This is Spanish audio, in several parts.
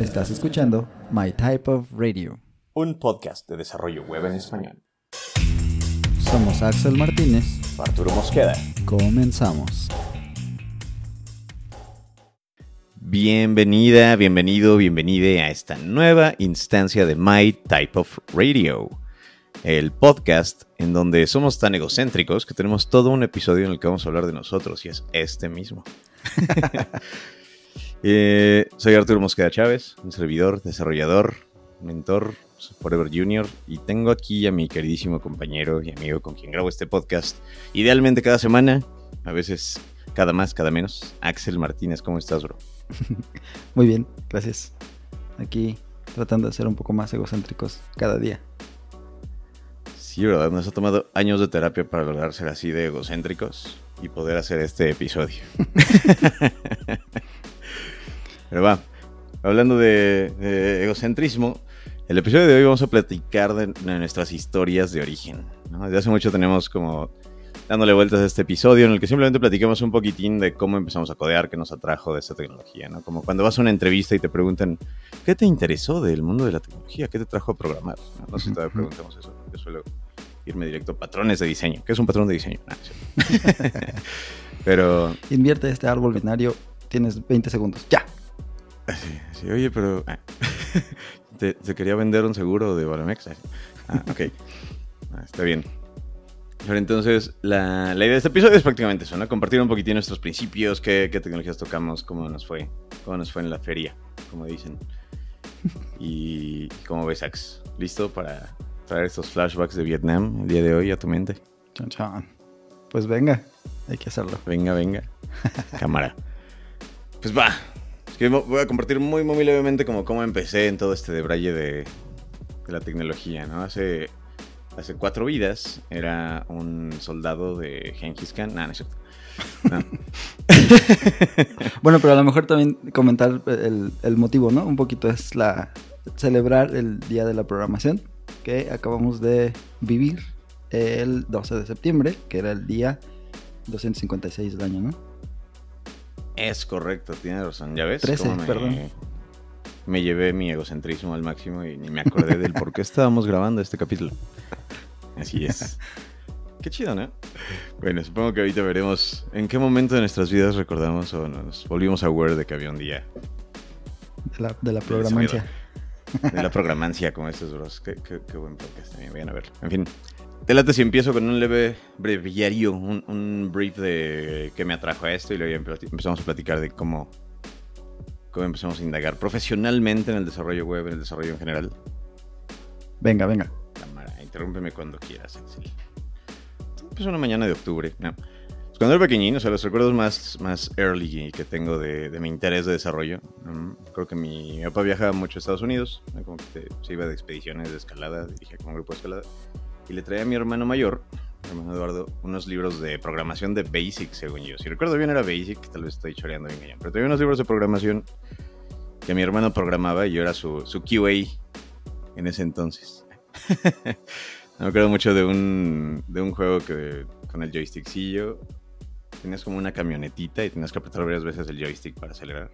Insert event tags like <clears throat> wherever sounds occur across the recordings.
Estás escuchando My Type of Radio. Un podcast de desarrollo web en español. Somos Axel Martínez. Arturo Mosqueda. Comenzamos. Bienvenida, bienvenido, bienvenida a esta nueva instancia de My Type of Radio. El podcast en donde somos tan egocéntricos que tenemos todo un episodio en el que vamos a hablar de nosotros y es este mismo. <laughs> Eh, soy Arturo Mosqueda Chávez, un servidor, desarrollador, mentor, Forever Junior, y tengo aquí a mi queridísimo compañero y amigo con quien grabo este podcast, idealmente cada semana, a veces cada más, cada menos, Axel Martínez. ¿Cómo estás, bro? <laughs> Muy bien, gracias. Aquí tratando de ser un poco más egocéntricos cada día. Sí, ¿verdad? Nos ha tomado años de terapia para lograr ser así de egocéntricos y poder hacer este episodio. <laughs> <laughs> Pero va, hablando de, egocentrismo, el episodio de hoy vamos a platicar de, nuestras historias de origen. Desde hace mucho tenemos como dándole vueltas a este episodio en el que simplemente platicamos un poquitín de cómo empezamos a codear, qué nos atrajo de esta tecnología, ¿no? Como cuando vas a una entrevista y te preguntan, ¿qué te interesó del mundo de la tecnología? ¿Qué te trajo a programar? No, sé si todavía preguntamos eso. Yo suelo irme directo a patrones de diseño. ¿Qué es un patrón de diseño? Ah, <laughs> pero... Invierte este árbol binario, tienes 20 segundos. ¡Ya! Sí, oye, pero ah, <laughs> te, quería vender un seguro de Balamex. Ah, ok. Ah, está bien. Pero entonces, la, idea de este episodio es prácticamente eso, ¿no? Compartir un poquitín nuestros principios, qué, tecnologías tocamos, cómo nos fue, cómo nos fue en la feria, como dicen. Y cómo ves, Ax, ¿listo para traer estos flashbacks de Vietnam el día de hoy a tu mente? Chan, chan. Pues venga, hay que hacerlo. Venga, venga. Cámara. Pues va, voy a compartir muy, muy levemente como cómo empecé en todo este debraye de, la tecnología, ¿no? Hace, hace cuatro vidas era un soldado de Genghis Khan. <laughs> bueno, pero a lo mejor también comentar el, el, motivo, ¿no? Un poquito es la celebrar el día de la programación que acabamos de vivir el 12 de septiembre, que era el día 256 del año, ¿no? Es correcto, tiene razón. ¿Ya ves? 13, me, perdón. Me llevé mi egocentrismo al máximo y ni me acordé del por qué estábamos grabando este capítulo. Así es. <laughs> Qué chido, ¿no? Bueno, supongo que ahorita veremos en qué momento de nuestras vidas recordamos o nos volvimos a aware de que había un día. De la, de la programancia. De la <laughs> programancia, como estos bros. Qué, qué buen podcast también. Vayan a verlo. En fin. Te late si empiezo con un leve breviario, un, brief de qué me atrajo a esto y luego empezamos a platicar de cómo, cómo empezamos a indagar profesionalmente en el desarrollo web, en el desarrollo en general. Venga, venga. Cámara, interrúmpeme cuando quieras, Axel. Empezó una mañana de octubre. No. Pues cuando era pequeñín, o sea, los recuerdos más, más early que tengo de, mi interés de desarrollo. creo que mi, papá viajaba mucho a Estados Unidos, como que se iba de expediciones de escalada, dirigía como un grupo de escalada y le traía a mi hermano mayor, mi hermano Eduardo, unos libros de programación de Basic, según yo. Si recuerdo bien era Basic, tal vez estoy choreando bien allá, pero traía unos libros de programación que mi hermano programaba y yo era su, su QA en ese entonces. <laughs> me acuerdo mucho de un, de un juego que con el joystickcillo tenías como una camionetita y tenías que apretar varias veces el joystick para acelerar.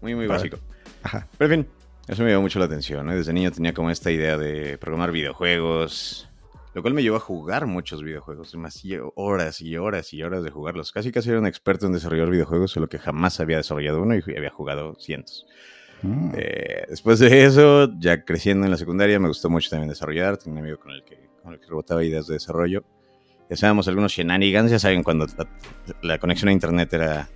Muy, muy básico. Ajá. Pero en fin, eso me dio mucho la atención. Desde niño tenía como esta idea de programar videojuegos, lo cual me llevó a jugar muchos videojuegos, demasiado horas y horas y horas de jugarlos. Casi casi era un experto en desarrollar videojuegos, solo que jamás había desarrollado uno y había jugado cientos. Mm. Eh, después de eso, ya creciendo en la secundaria, me gustó mucho también desarrollar. Tenía un amigo con el que, con el que rebotaba ideas de desarrollo. Hacíamos algunos shenanigans, ya saben, cuando la, conexión a internet era.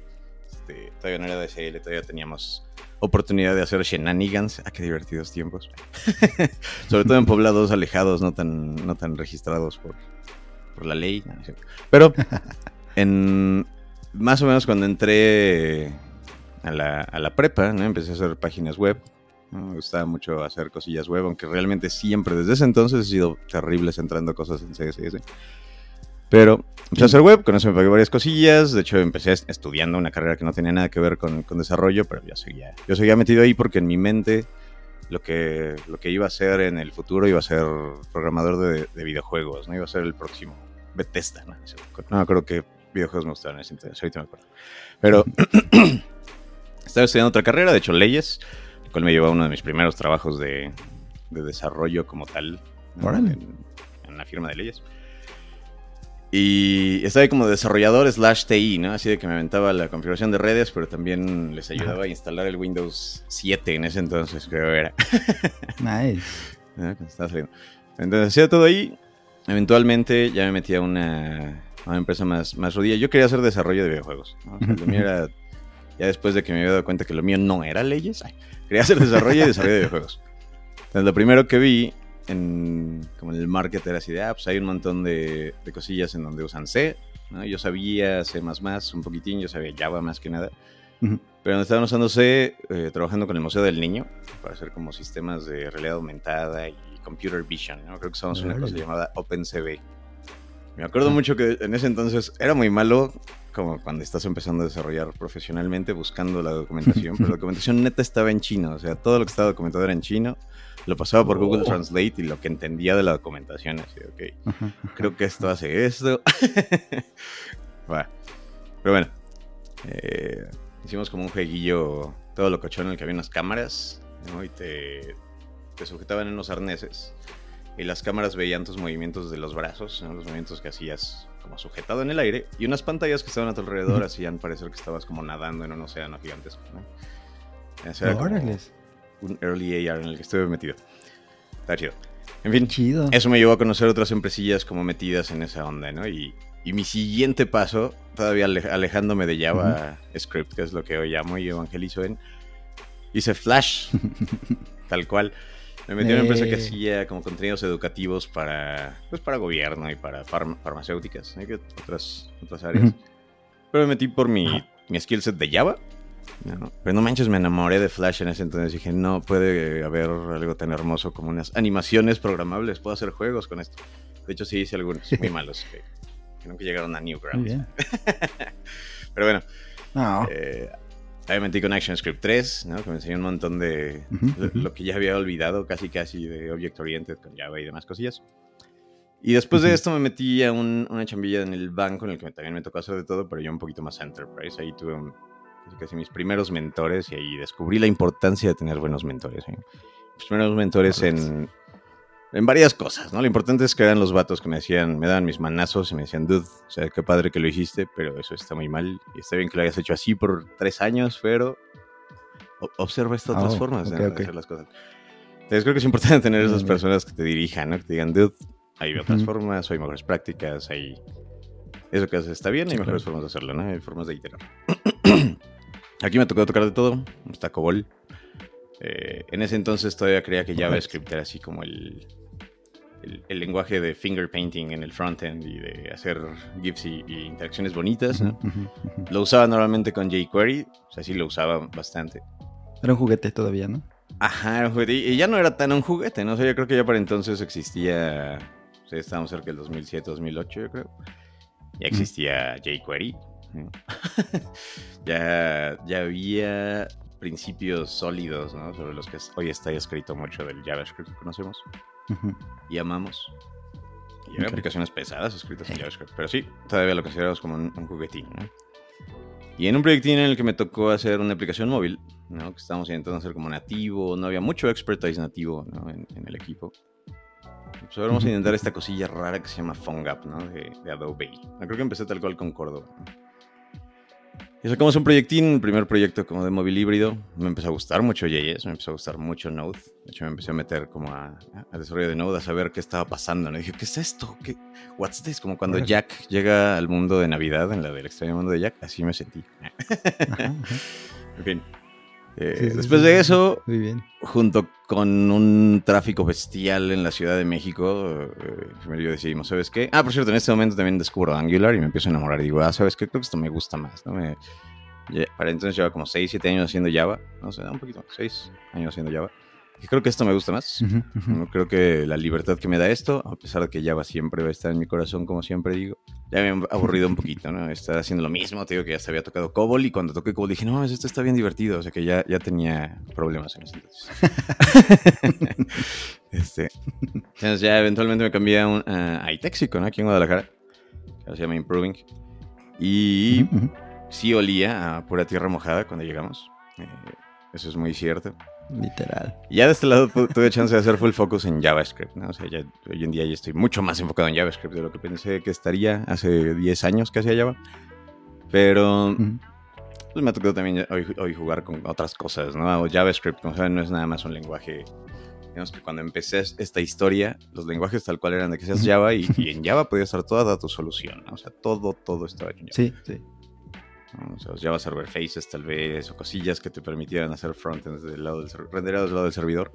Este, todavía no era DSL, todavía teníamos oportunidad de hacer shenanigans. Ah, qué divertidos tiempos. <laughs> Sobre todo en poblados alejados, no tan, no tan registrados por, por la ley. Pero <laughs> en más o menos cuando entré a la, a la prepa, ¿no? empecé a hacer páginas web. Me gustaba mucho hacer cosillas web, aunque realmente siempre desde ese entonces he sido terrible centrando cosas en CSS. Pero empecé a hacer web, con eso me pagué varias cosillas. De hecho, empecé estudiando una carrera que no tenía nada que ver con, desarrollo, pero yo seguía, yo seguía metido ahí porque en mi mente lo que, lo que iba a ser en el futuro iba a ser programador de, videojuegos, ¿no? Iba a ser el próximo Bethesda, ¿no? No creo que videojuegos me gustaban en ese entonces, ahorita me acuerdo. Pero <clears throat> estaba estudiando otra carrera, de hecho, leyes. cual me llevó a uno de mis primeros trabajos de, de desarrollo como tal ¿no? En, en una firma de leyes. Y estaba ahí como desarrollador slash TI, ¿no? Así de que me aventaba la configuración de redes, pero también les ayudaba a instalar el Windows 7 en ese entonces, creo era. <laughs> Nice. ¿no? Cuando estaba saliendo. Entonces hacía todo ahí. Eventualmente ya me metí a una, a una empresa más, más rodilla. Yo quería hacer desarrollo de videojuegos. ¿no? O sea, lo mío era, ya después de que me había dado cuenta que lo mío no era leyes, ay, quería hacer desarrollo y desarrollo de videojuegos. Entonces lo primero que vi en, como en el market era así de, ah, pues hay un montón de, de cosillas en donde usan C. ¿no? Yo sabía C++ un poquitín, yo sabía Java más que nada. Pero estaban usando C, eh, trabajando con el Museo del Niño, para hacer como sistemas de realidad aumentada y computer vision, ¿no? Creo que usamos una cosa llamada OpenCV. Me acuerdo mucho que en ese entonces era muy malo, como cuando estás empezando a desarrollar profesionalmente, buscando la documentación, pero la <laughs> documentación neta estaba en chino, o sea, todo lo que estaba documentado era en chino, lo pasaba por Google Oh. Translate y lo que entendía de la documentación, así, ok, Ajá. creo que esto hace esto. <laughs> Pero bueno, eh, hicimos como un jueguillo todo lo cochón en el que había unas cámaras, ¿no? Y te, te sujetaban en unos arneses. Y las cámaras veían tus movimientos de los brazos, ¿no? los movimientos que hacías como sujetado en el aire. Y unas pantallas que estaban a tu alrededor hacían parecer que estabas como nadando en un océano gigantesco. ¿no? Ese era un early AR en el que estuve metido. Está chido. En fin, Chido. eso me llevó a conocer otras empresillas como metidas en esa onda, ¿no? Y, y mi siguiente paso, todavía ale- alejándome de Java Script, que es lo que hoy llamo y evangelizo en, hice Flash, <laughs> tal cual. Me metí en una empresa que Eh. hacía como contenidos educativos para, pues, para gobierno y para farm- farmacéuticas, que otras, otras áreas. Ujú. Pero me metí por mi, mi skill set de Java. ¿no? Pero no manches, me enamoré de Flash en ese entonces. Dije, no puede haber algo tan hermoso como unas animaciones programables. Puedo hacer juegos con esto. De hecho, sí hice algunos muy <laughs> malos que, que nunca llegaron a Newgrounds. <laughs> Pero bueno, No. eh, me metí con ActionScript 3, ¿no? que me enseñó un montón de lo, lo que ya había olvidado, casi casi de Object Oriented con Java y demás cosillas. Y después de esto me metí a un- una chambilla en el banco en el que también me tocó hacer de todo, pero yo un poquito más enterprise. Ahí tuve un- casi, casi mis primeros mentores y ahí descubrí la importancia de tener buenos mentores. ¿eh? Mis primeros mentores en, en varias cosas, ¿no? Lo importante es que eran los vatos que me decían, me daban mis manazos y me decían, dude, o sea, qué padre que lo hiciste, pero eso está muy mal. Y está bien que lo hayas hecho así por tres años, pero observa estas otras Oh, formas de- hacer las cosas. Entonces creo que es importante <laughs> tener esas personas que te dirijan, ¿no? Que te digan, dude, hay otras Ujú. formas, hay mejores prácticas, hay... Eso que haces está bien, Sí, hay mejores claro. formas de hacerlo, ¿no? Hay formas de iterar. <clears throat> Aquí me tocó tocar de todo, está COBOL. Eh, en ese entonces todavía creía que JavaScript era así como el, el, el lenguaje de finger painting en el frontend y de hacer GIFs y, y interacciones bonitas, ¿no? Lo usaba normalmente con jQuery, o sea, sí lo usaba bastante. Era un juguete todavía, ¿no? Ajá, era un juguete. Y ya no era tan un juguete, ¿no? O sea, yo creo que ya para entonces existía. O sea, estábamos cerca del 2007, 2008, yo creo. Ya existía jQuery. <laughs> ya, ya había principios sólidos, ¿no? Sobre los que hoy está escrito mucho del JavaScript que conocemos Ujú. y amamos. Y hay aplicaciones pesadas escritas en JavaScript. Pero sí, todavía lo consideramos como un, un juguetín, ¿no? Y en un proyectín en el que me tocó hacer una aplicación móvil, ¿no? Que estábamos intentando hacer como nativo, no había mucho expertise nativo, ¿no? En, en el equipo. Pues ahora vamos a intentar esta cosilla rara que se llama PhoneGap, ¿no? De, de Adobe. Yo creo que empecé tal cual con Córdoba. ¿no? Y sacamos un proyectín, el primer proyecto como de móvil híbrido. Me empezó a gustar mucho JS, me empezó a gustar mucho Node. De hecho, me empecé a meter como a, a desarrollo de Node, a saber qué estaba pasando. ¿no? dije, ¿qué es esto? ¿Qué? What's this? Como cuando. Jack llega al mundo de Navidad, en la del extraño mundo de Jack, así me sentí. Ajá, ajá. <laughs> En fin. Eh, Sí, sí, después sí, de eso, Muy bien. junto con un tráfico bestial en la Ciudad de México, eh, primero yo decidimos, ¿sabes qué? Ah, por cierto, en este momento también descubro Angular y me empiezo a enamorar. Y digo, ah, ¿sabes qué? Creo que esto me gusta más, ¿no? Me- para entonces lleva como 6, 7 años haciendo Java. No sé, un poquito más, 6 años haciendo Java. Y creo que esto me gusta más. No creo que la libertad que me da esto, a pesar de que Java siempre va a estar en mi corazón, como siempre digo, ya me ha aburrido un poquito, ¿no? Estar haciendo lo mismo, te digo que ya se había tocado COBOL y cuando toqué COBOL dije, no, esto está bien divertido, o sea que ya, ya tenía problemas en ese entonces. <laughs> este, entonces ya eventualmente me cambié a, un, a iTexico, ¿no? Aquí en Guadalajara, que se llama Improving. Y sí olía a pura tierra mojada cuando llegamos. Eh, eso es muy cierto. Literal. Ya de este lado tuve chance de hacer full focus en JavaScript, ¿no? O sea, ya, hoy en día ya estoy mucho más enfocado en JavaScript de lo que pensé que estaría hace 10 años que hacía Java. Pero pues me ha tocado también hoy, jugar con otras cosas, ¿no? JavaScript, como saben, no es nada más un lenguaje. Digamos que cuando empecé esta historia, los lenguajes tal cual eran de que seas Java y, en Java podía estar toda tu solución, ¿no? O sea, todo, todo estaba en Java. Sí, sí. O sea, Java Server Faces tal vez, o cosillas que te permitieran hacer frontends del lado del renderados del lado del servidor.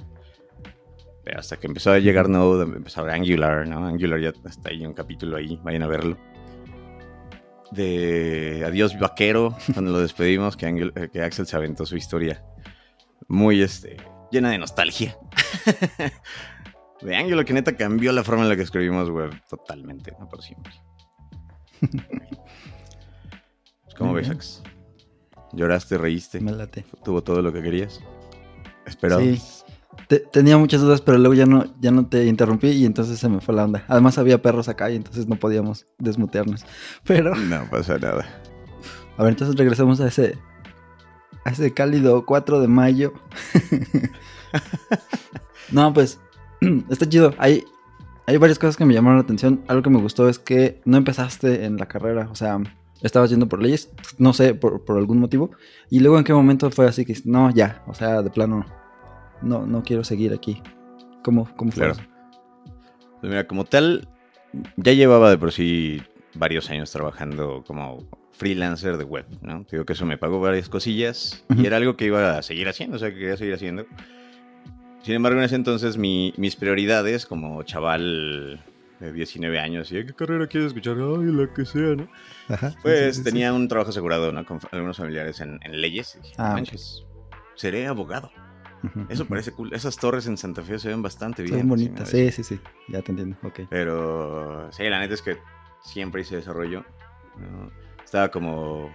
Pero hasta que empezó a llegar Node, empezó a Angular, ¿no? Angular ya está ahí un capítulo ahí, vayan a verlo. De Adiós Vaquero, <laughs> cuando lo despedimos, que, eh, que Axel se aventó su historia muy este, llena de nostalgia. <laughs> de Angular que neta cambió la forma en la que escribimos web totalmente, no por siempre. <laughs> ¿Cómo ves, Ax? ¿Lloraste, reíste? Me late. ¿Tuvo todo lo que querías? Esperado. Sí. tenía muchas dudas, pero luego ya no, ya no te interrumpí y entonces se me fue la onda. Además había perros acá y entonces no podíamos desmutearnos. <laughs> Pero... No pasa nada. A ver, entonces regresamos a ese... A ese cálido 4 de mayo. <laughs> no, pues... <clears throat> Está chido. Hay, hay varias cosas que me llamaron la atención. Algo que me gustó es que no empezaste en la carrera. O sea, estabas yendo por leyes, no sé, por, algún motivo. Y luego en qué momento fue así que, no, ya, o sea, de plano, no, no quiero seguir aquí. ¿Cómo, cómo fue? Claro. Pues mira, como tal, ya llevaba de por sí varios años trabajando como freelancer de web, ¿no? Digo que eso me pagó varias cosillas y era algo que iba a seguir haciendo, o sea, que quería seguir haciendo. Sin embargo, en ese entonces mis prioridades como chaval de 19 años y ¿qué carrera quieres escuchar? Ay, la que sea, ¿no? pues tenía un trabajo asegurado, ¿no? Con algunos familiares en, leyes. Y dije, ah, manches, seré abogado. Eso parece cool. Esas torres en Santa Fe se ven bastante bien. Son bonitas. Sí, sí, sí. Ya te entiendo. Ok. Pero sí, la neta es que siempre hice desarrollo. Estaba como.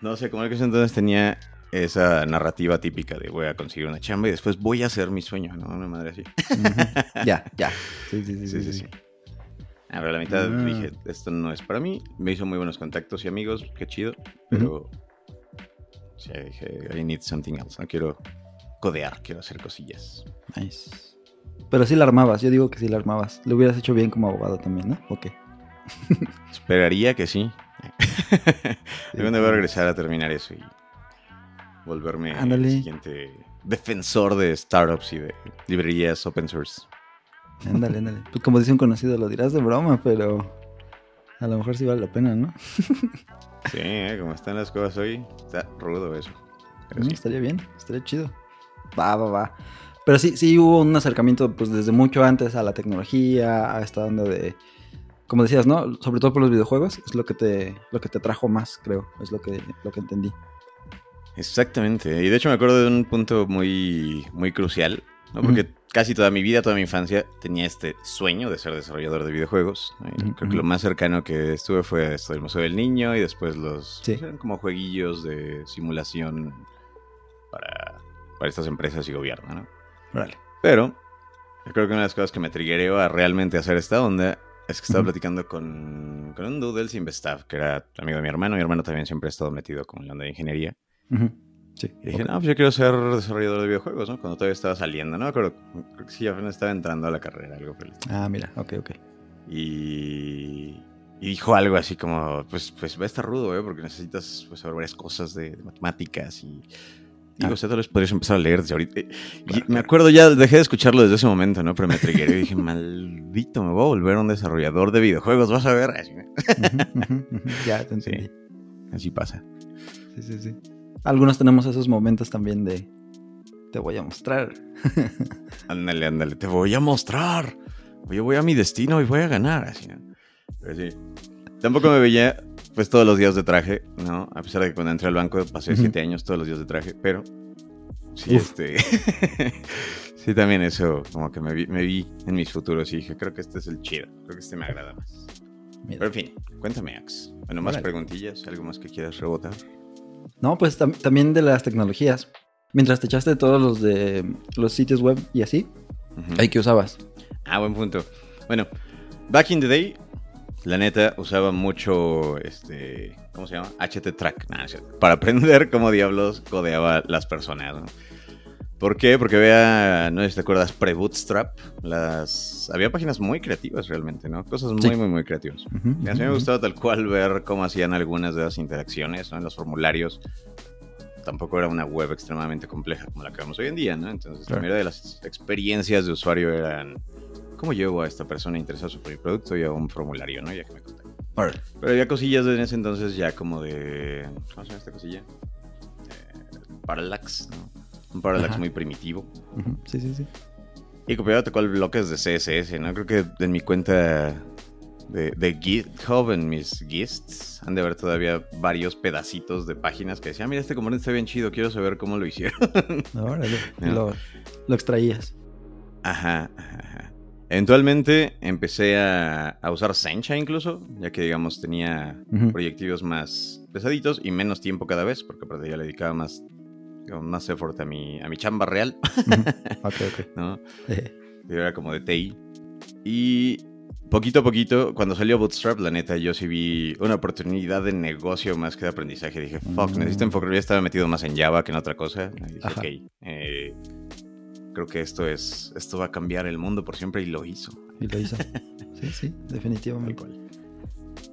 No sé, como el que entonces tenía esa narrativa típica de voy a conseguir una chamba y después voy a hacer mi sueño, ¿no? Una madre así. ya, ya. <laughs> sí, sí, sí. sí, sí. A ver, la mitad ah. dije, esto no es para mí. Me hizo muy buenos contactos y amigos, qué chido. Pero sí, dije, I need something else. No quiero codear, quiero hacer cosillas. Nice. Pero sí la armabas, yo digo que sí la armabas. Lo hubieras hecho bien como abogado también, ¿no? ¿O qué? <laughs> Esperaría que sí. <laughs> Día voy a regresar a terminar eso y volverme el siguiente defensor de startups y de librerías open source. Ándale, ándale. Pues como dice un conocido, lo dirás de broma, pero a lo mejor sí vale la pena, ¿no? sí, ¿eh? como están las cosas hoy, está rudo eso. Mm, estaría bien, estaría chido. Va, va, va. Pero sí, sí hubo un acercamiento pues desde mucho antes a la tecnología, a esta onda de, como decías, ¿no? Sobre todo por los videojuegos, es lo que te, lo que te trajo más, creo, es lo que, lo que entendí. Exactamente, y de hecho me acuerdo de un punto muy, muy crucial, ¿no? Porque casi toda mi vida, toda mi infancia, tenía este sueño de ser desarrollador de videojuegos. Creo que lo más cercano que estuve fue esto del Museo del Niño y después los... Pues, eran como jueguillos de simulación para, para estas empresas y gobierno, ¿no? Vale. Pero creo que una de las cosas que me triggereó a realmente hacer esta onda es que estaba platicando con, con un dude del que era amigo de mi hermano. Mi hermano también siempre ha estado metido con la onda de ingeniería. Sí. Y dije, no, pues yo quiero ser desarrollador de videojuegos, ¿no? Cuando todavía estaba saliendo, ¿no? Creo, creo que sí, apenas estaba entrando a la carrera, algo por Ah, mira, ok, ok. Y, y, dijo algo así como, pues, pues va a estar rudo, ¿eh? Porque necesitas pues, saber varias cosas de, matemáticas y... Digo, ah. o sea, tal vez podrías empezar a leer desde ahorita. Y me acuerdo ya, dejé de escucharlo desde ese momento, ¿no? Pero me trigué y dije, <laughs> maldito, me voy a volver un desarrollador de videojuegos, vas a ver. ya, te entendí. así pasa. Sí, sí, sí. Algunos tenemos esos momentos también de te voy a mostrar. <laughs> ándale, ándale, te voy a mostrar. Yo voy a mi destino y voy a ganar. Así, Pero sí. Tampoco me veía pues todos los días de traje, ¿no? A pesar de que cuando entré al banco pasé siete años todos los días de traje, pero sí, este... <laughs> sí, también eso, como que me vi, me vi en mis futuros y dije, creo que este es el chido, creo que este me agrada más. Pero en fin, cuéntame, Ax. Bueno, más preguntillas, algo más que quieras rebotar. No, pues también de las tecnologías. Mientras te echaste todos los de los sitios web y así, ¿hay que usabas? Ah, buen punto. Bueno, back in the day, la neta usaba mucho este, ¿cómo se llama? HT track, para <laughs> aprender cómo diablos codeaba las personas, ¿Por qué? Porque había, no sé si te acuerdas, pre-Bootstrap. Las... Había páginas muy creativas realmente, ¿no? Cosas muy, Sí. muy, muy creativas. Y a mí me gustaba tal cual ver cómo hacían algunas de las interacciones, ¿no? En los formularios. Tampoco era una web extremadamente compleja como la que vemos hoy en día, ¿no? Entonces, Claro. la mayoría de las experiencias de usuario eran... ¿Cómo llevo a esta persona interesada sobre mi producto y a un formulario, ¿no? Ya que me. Órale. Pero había cosillas en ese entonces ya como de... ¿Cómo se llama esta cosilla? Eh, parallax, ¿no? Un parallax Ajá. muy primitivo. Sí, sí, sí. Y copiaba tal cual bloques de CSS, ¿no? Creo que en mi cuenta de, de GitHub, en mis gists, han de haber todavía varios pedacitos de páginas que decían, mira, este componente está bien chido, quiero saber cómo lo hicieron. <laughs> <laughs> Ya. lo, lo extraías. Ajá, ajá. Eventualmente empecé a, a usar Sencha incluso, ya que digamos tenía proyectivos más pesaditos y menos tiempo cada vez, porque aparte ya le dedicaba más, más effort a mi, a mi chamba real. <laughs> Ok, ok. ¿no? Yo era como de TI. Y poquito a poquito, cuando salió Bootstrap, la neta, yo sí vi una oportunidad de negocio más que de aprendizaje. Dije, fuck, Mm. necesito enfocarme. Ya estaba metido más en Java que en otra cosa. Y dije, Ajá. ok, eh, creo que esto es esto va a cambiar el mundo por siempre y lo hizo. y lo hizo. <laughs> Sí, sí, Tal definitivamente. cual.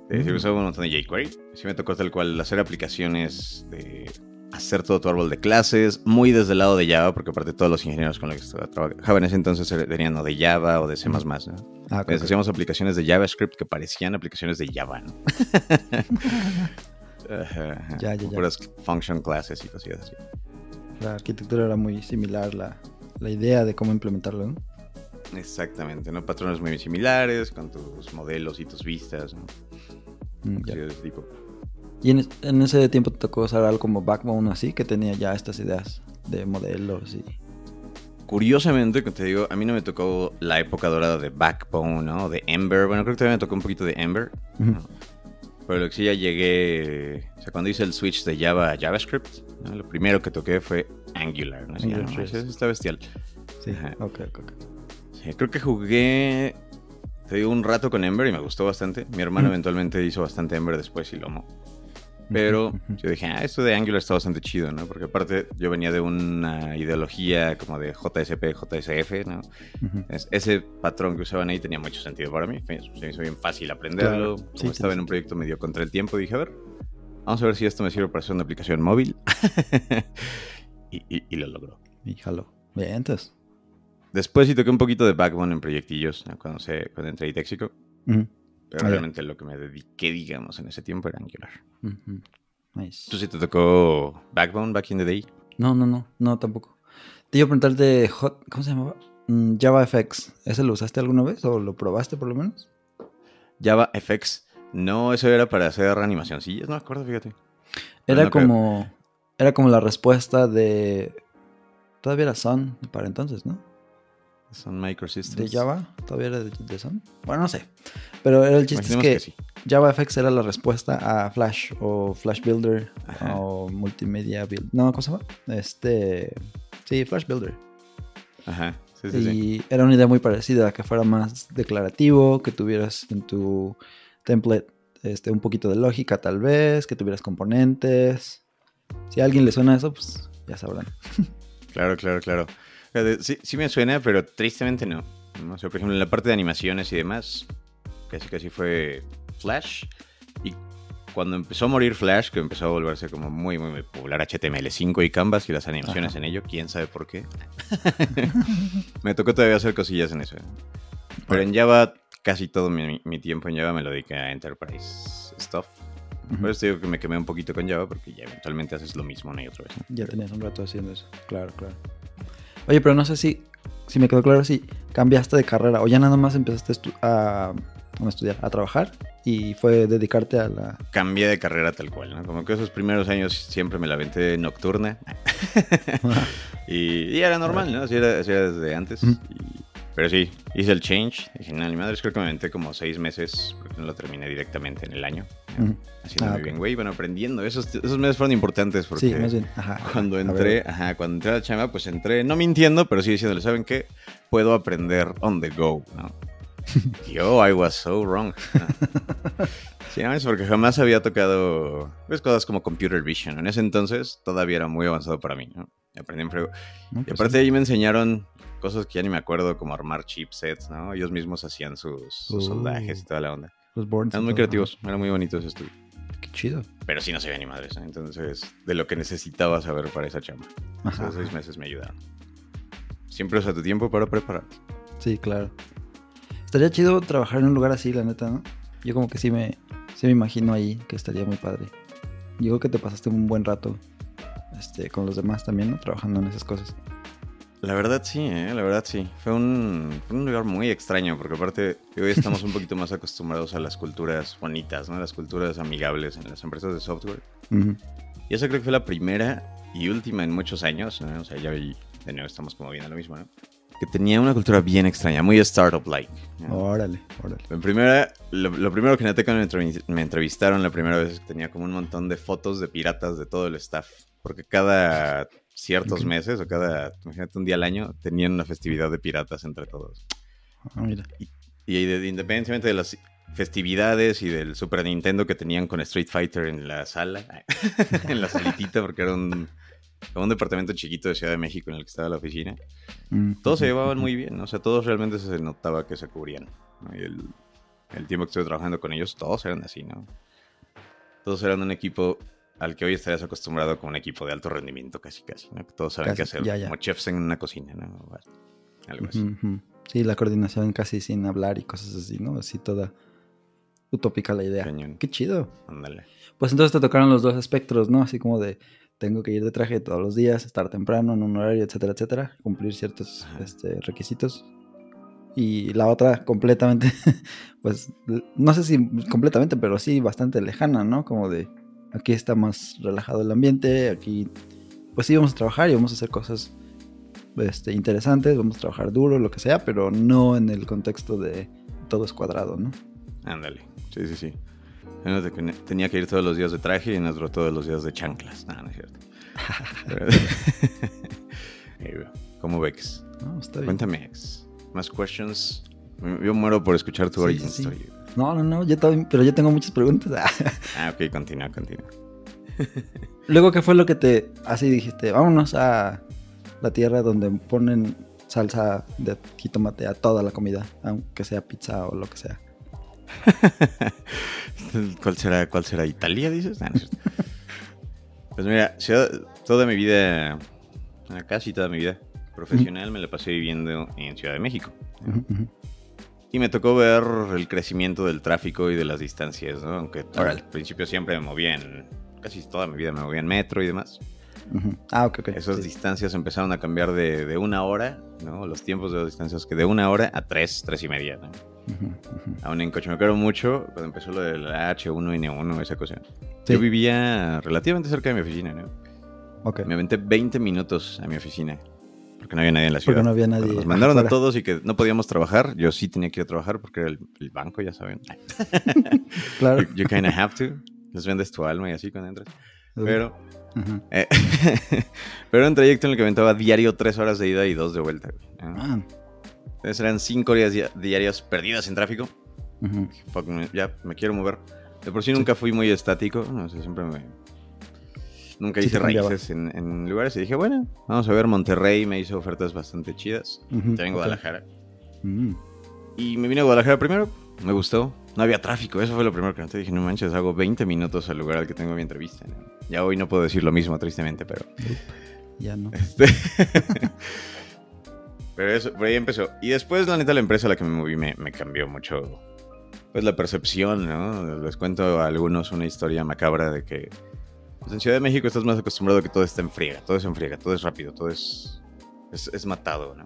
Eh, sí, Mm. usaba un montón de jQuery. Sí me tocó tal cual hacer aplicaciones de hacer todo tu árbol de clases, muy desde el lado de Java, porque aparte todos los ingenieros con los que estaba trabajando en ese entonces venían o de Java o de C++, ¿no? Ah, Pues hacíamos aplicaciones de JavaScript que parecían aplicaciones de Java, ¿no? <laughs> Ajá, ajá. Ya, ya, ya. Puras function classes y cosillas así. La arquitectura era muy similar, la, la idea de cómo implementarlo, ¿no? Exactamente, ¿no? Patrones muy similares con tus modelos y tus vistas, ¿no? Mm, ya. De ese tipo. Y en, en ese tiempo te tocó usar algo como Backbone así, que tenía ya estas ideas de modelos y... Curiosamente, te digo, a mí no me tocó la época dorada de Backbone, ¿no? De Ember. Bueno, creo que también me tocó un poquito de Ember. Pero lo que sí ya llegué... O sea, cuando hice el switch de Java a JavaScript, ¿no? lo primero que toqué fue Angular, ¿no? Angular no, 3. eso está bestial. Sí, Ajá. ok, ok, ok. Sí, creo que jugué, te digo, un rato con Ember y me gustó bastante. Mi hermano Ujú. eventualmente hizo bastante Ember después y lo amó. Pero yo dije, ah, esto de Angular está bastante chido, ¿no? Porque aparte yo venía de una ideología como de JSP, JSF, ¿no? Es- ese patrón que usaban ahí tenía mucho sentido para mí. Se me hizo bien fácil aprenderlo. Claro. Como Sí, estaba en un proyecto medio contra el tiempo, dije, a ver, vamos a ver si esto me sirve para hacer una aplicación móvil. <laughs> y, y- y lo logró. Y jaló. Bien, entonces. Después sí toqué un poquito de Backbone en proyectillos, ¿no? cuando, se, cuando entré a Itéxico. Ujú, Pero realmente lo que me dediqué, digamos, en ese tiempo era Angular. Nice. ¿Tú sí te tocó Backbone back in the day? No, no, no, no, tampoco. Te iba a preguntar de Hot, ¿cómo se llamaba? Mm, JavaFX. ¿Ese lo usaste alguna vez o lo probaste por lo menos? Java FX. No, eso era para hacer animacioncillas, no me acuerdo, fíjate. Era no como, era como la respuesta de, todavía era Sun para entonces, ¿no? Son Microsystems. De Java, todavía era de, de Sun. Bueno, no sé. Pero el chiste es que, que sí. JavaFX era la respuesta a Flash o Flash Builder Ajá. o Multimedia Build. No, ¿cómo se llama? Este, sí, Flash Builder. Ajá, sí, sí, sí. Y era una idea muy parecida, que fuera más declarativo, que tuvieras en tu template este, un poquito de lógica tal vez, que tuvieras componentes. Si a alguien le suena eso, pues ya sabrán. <laughs> Claro, claro, claro. Sí, sí me suena, pero tristemente no. No sé, por ejemplo, en la parte de animaciones y demás, casi casi fue Flash. Y cuando empezó a morir Flash, que empezó a volverse como muy, muy, muy popular HTML5 y Canvas y las animaciones Ajá. en ello, quién sabe por qué. <laughs> me tocó todavía hacer cosillas en eso. Pero en Java, casi todo mi, mi tiempo en Java me lo dediqué a Enterprise Stuff. Por eso te digo que me quemé un poquito con Java, porque ya eventualmente haces lo mismo una y otra vez. Ya tenías un rato haciendo eso. Claro, claro. Oye, pero no sé si, si me quedó claro si cambiaste de carrera o ya nada más empezaste a, a, estudiar, a trabajar y fue dedicarte a la... cambié de carrera tal cual, ¿no? Como que esos primeros años siempre me la aventé nocturna. <laughs> <laughs> y, y era normal, ¿no? Así era, así era desde antes. Y- pero sí, hice el change. Dije, no, mi madre, creo que me aventé como seis meses, porque no lo terminé directamente en el año. Ujú. Haciendo Ah, muy ok. bien, güey. Bueno, aprendiendo. Esos, esos meses fueron importantes porque Sí, más bien. Ajá. cuando A entré, ajá, cuando entré a la chamba, pues entré, no mintiendo, pero sí diciéndole, ¿saben qué? Puedo aprender on the go, ¿no? <laughs> y oh, I was so wrong. ¿no? Sí, no, es porque jamás había tocado pues, cosas como computer vision. En ese entonces todavía era muy avanzado para mí, ¿no? Aprendí en. No, Y pues aparte sí. ahí me enseñaron cosas que ya ni me acuerdo, como armar chipsets, ¿no? Ellos mismos hacían sus, sus Uh. soldajes y toda la onda. Los boards Eran muy todo, creativos, era muy bonito ese estudio. ajá. Qué chido. Pero sí no se ve ni madres, ¿eh? Entonces, de lo que necesitaba saber para esa chamba. Ajá. Esos seis meses me ayudaron. Siempre usa tu tiempo para prepararte. Sí, claro. Estaría chido trabajar en un lugar así, la neta, ¿no? Yo como que sí me, sí me imagino ahí que estaría muy padre. Yo creo que te pasaste un buen rato este, con los demás también, ¿no? Trabajando en esas cosas. La verdad sí, ¿eh? la verdad sí. Fue un, fue un lugar muy extraño, porque aparte hoy estamos un poquito más acostumbrados a las culturas bonitas, ¿no? Las culturas amigables en las empresas de software. Ujú. Y esa creo que fue la primera y última en muchos años, ¿no? O sea, ya de nuevo estamos como viendo lo mismo, ¿no? Que tenía una cultura bien extraña, muy startup-like. ¿no? Órale, órale. En primera, lo, lo primero que noté cuando me entrevistaron la primera vez es que tenía como un montón de fotos de piratas de todo el staff. Porque cada ciertos meses o cada, imagínate, un día al año, tenían una festividad de piratas entre todos. Ah, mira. Y de- independientemente de las festividades y del Super Nintendo que tenían con Street Fighter en la sala, <laughs> en la salitita, porque era un, un departamento chiquito de Ciudad de México en el que estaba la oficina. Mm, Todos se llevaban muy bien, o sea, todos realmente se notaba que se cubrían. ¿no? Y el, el tiempo que estuve trabajando con ellos, todos eran así, ¿no? Todos eran un equipo al que hoy estarías acostumbrado como un equipo de alto rendimiento, casi, casi, ¿no? Que todos saben qué hacer, ya, ya. como chefs en una cocina, ¿no? O Algo así. Sí, la coordinación casi sin hablar y cosas así, ¿no? Así toda utópica la idea. Cañón. Qué chido. Ándale. Pues entonces te tocaron los dos espectros, ¿no? Así como de tengo que ir de traje todos los días, estar temprano en un horario, etcétera, etcétera, cumplir ciertos este, requisitos. Y la otra completamente, <laughs> pues no sé si completamente, pero sí bastante lejana, ¿no? Como de aquí está más relajado el ambiente, aquí pues sí vamos a trabajar y vamos a hacer cosas este, interesantes, vamos a trabajar duro, lo que sea, pero no en el contexto de todo es cuadrado, ¿no? Ándale. Sí, sí, sí. Tenía que ir todos los días de traje y en otro todos los días de chanclas. No, no es cierto. <laughs> Pero-. <laughs> ¿Cómo ves? No, está bien. Cuéntame, ex. Más questions. Yo muero por escuchar tu Sí, origin sí, sí. story. No, no, no, yo también, pero yo tengo muchas preguntas. <laughs> Ah, ok, continúa, continúa. <laughs> Luego, ¿qué fue lo que te así dijiste? Vámonos a la tierra donde ponen salsa de jitomate a toda la comida, aunque sea pizza o lo que sea. <laughs> ¿Cuál será, cuál será? ¿Italia, dices? Ah, no es cierto. pues mira, toda mi vida, bueno, casi toda mi vida profesional me la pasé viviendo en Ciudad de México. Y me tocó ver el crecimiento del tráfico y de las distancias, ¿no? Aunque al principio siempre me movía en, casi toda mi vida me movía en metro y demás. Ah, ok, ok. Esas sí. distancias empezaron a cambiar de, de una hora, ¿no? Los tiempos de las distancias que de una hora a tres, tres y media, ¿no? Ujú, ujú. Aún en coche me acuerdo mucho cuando empezó lo del H1N1, esa cosa. Sí. Yo vivía relativamente cerca de mi oficina, ¿no? Ok. Me aventé 20 minutos a mi oficina. Porque no había nadie en la ciudad. Porque no había nadie. Nos mandaron a todos y que no podíamos trabajar. Yo sí tenía que ir a trabajar porque era el, el banco, ya saben. <laughs> Claro. You, you kinda have to. Les vendes tu alma y así cuando entras. Pero, Ujú. eh, <laughs> pero era un trayecto en el que aventaba diario tres horas de ida y dos de vuelta. Ah, Entonces eran cinco horas dia- diarias perdidas en tráfico. ujú. Fuck, me- ya me quiero mover. De por sí nunca fui muy estático. No sé, siempre me. Nunca Sí hice raíces en, en lugares y dije, bueno, vamos a ver. Monterrey me hizo ofertas bastante chidas. Ujú, También ok. Guadalajara. Mm. Y me vine a Guadalajara primero. Me gustó. No había tráfico. Eso fue lo primero que noté. Dije, no manches, hago 20 minutos al lugar al que tengo mi entrevista. Ya hoy no puedo decir lo mismo, tristemente, pero. Ya no. <laughs> Este... <laughs> Pero eso, por ahí empezó. Y después, la neta, la empresa a la que me moví me, me cambió mucho. Pues la percepción, ¿no? Les cuento a algunos una historia macabra de que. Pues en Ciudad de México estás más acostumbrado a que todo está en friega, todo es en friega, todo es rápido, todo es. Es, es matado, ¿no?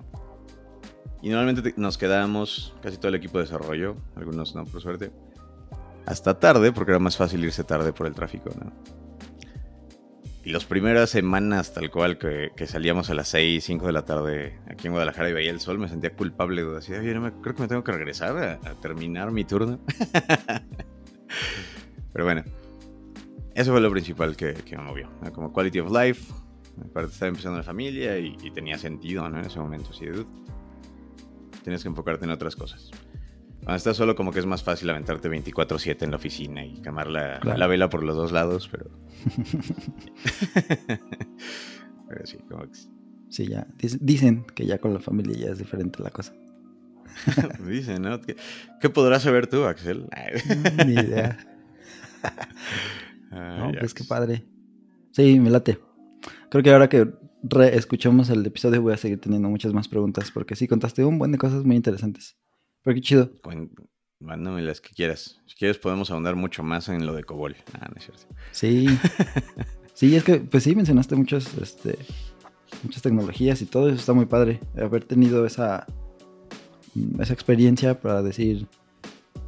Y normalmente te- nos quedábamos, casi todo el equipo de desarrollo, algunos no, por suerte, hasta tarde, porque era más fácil irse tarde por el tráfico, ¿no? Y las primeras semanas, tal cual, que, que salíamos a las 6, 5 de la tarde aquí en Guadalajara y veía el sol, me sentía culpable. Así, "Oye, no me- creo que me tengo que regresar a, a terminar mi turno. <laughs> Pero bueno, eso fue lo principal que, que me movió. ¿no? Como quality of life, aparte estaba empezando la familia y, y tenía sentido, ¿no? En ese momento, así de dude. Tienes que enfocarte en otras cosas. Cuando estás solo, como que es más fácil aventarte 24-7 en la oficina y quemar la, Claro. la vela por los dos lados, pero <laughs> Pero sí, como que... Sí, ya. Dicen que ya con la familia ya es diferente la cosa. <laughs> Dicen, ¿no? ¿Qué, podrás saber tú, Axel? Ni idea. <laughs> no, pues qué padre. Sí, me late. Creo que ahora que escuchamos el episodio voy a seguir teniendo muchas más preguntas porque sí contaste un buen de cosas muy interesantes. Pero qué chido. Mándame las que quieras. Si quieres podemos ahondar mucho más en lo de Cobol. Ah, no es cierto. Sí. <laughs> sí, es que pues sí mencionaste muchos este muchas tecnologías y todo eso está muy padre. Haber tenido esa esa experiencia para decir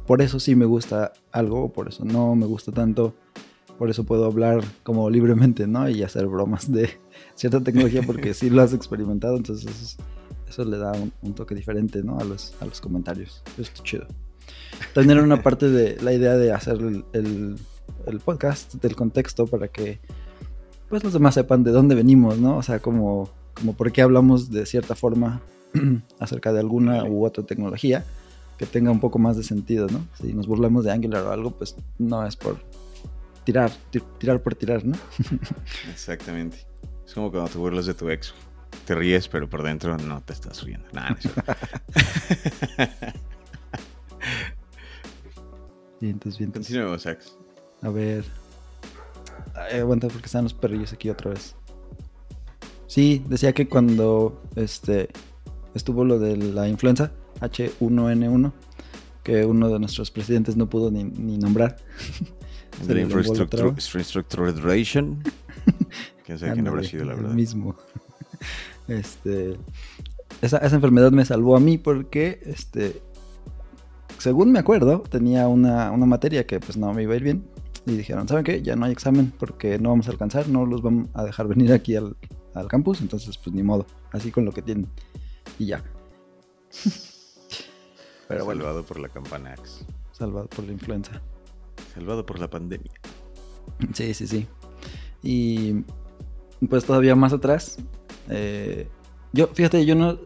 por eso sí me gusta algo, por eso no me gusta tanto por eso puedo hablar como libremente, ¿no? Y hacer bromas de cierta tecnología porque sí lo has experimentado, entonces eso, le da un, toque diferente, ¿no? A los, a los comentarios. Eso está chido. Era una parte de la idea de hacer el, podcast del contexto para que pues los demás sepan de dónde venimos, ¿no? O sea, como, como por qué hablamos de cierta forma <clears throat> acerca de alguna u otra tecnología que tenga un poco más de sentido, ¿no? Si nos burlamos de Angular o algo, pues no es por tirar, tirar por tirar, ¿no? <laughs> Exactamente. Es como cuando te burlas de tu ex. Te ríes, pero por dentro no te estás riendo. Nada, <laughs> entonces bien. Continuemos, Ax. A ver. aguanta porque están los perrillos aquí otra vez. Sí, decía que cuando este estuvo lo de la influenza H1N1, que uno de nuestros presidentes no pudo ni, ni nombrar. <laughs> De infrastructure, Federation. <laughs> Quién sabe quién habrá sido, la verdad. mismo. <laughs> Este, esa, esa, enfermedad me salvó a mí porque, este, según me acuerdo, tenía una, una, materia que pues no me iba a ir bien. Y dijeron, ¿saben qué? Ya no hay examen porque no vamos a alcanzar, no los vamos a dejar venir aquí al, al campus. Entonces, pues ni modo, así con lo que tienen. Y ya. <laughs> Pero Salvado por la campana Salvado por la influenza. Salvado por la pandemia. Sí, sí, sí. Y pues todavía más atrás. Eh, yo, fíjate, yo no,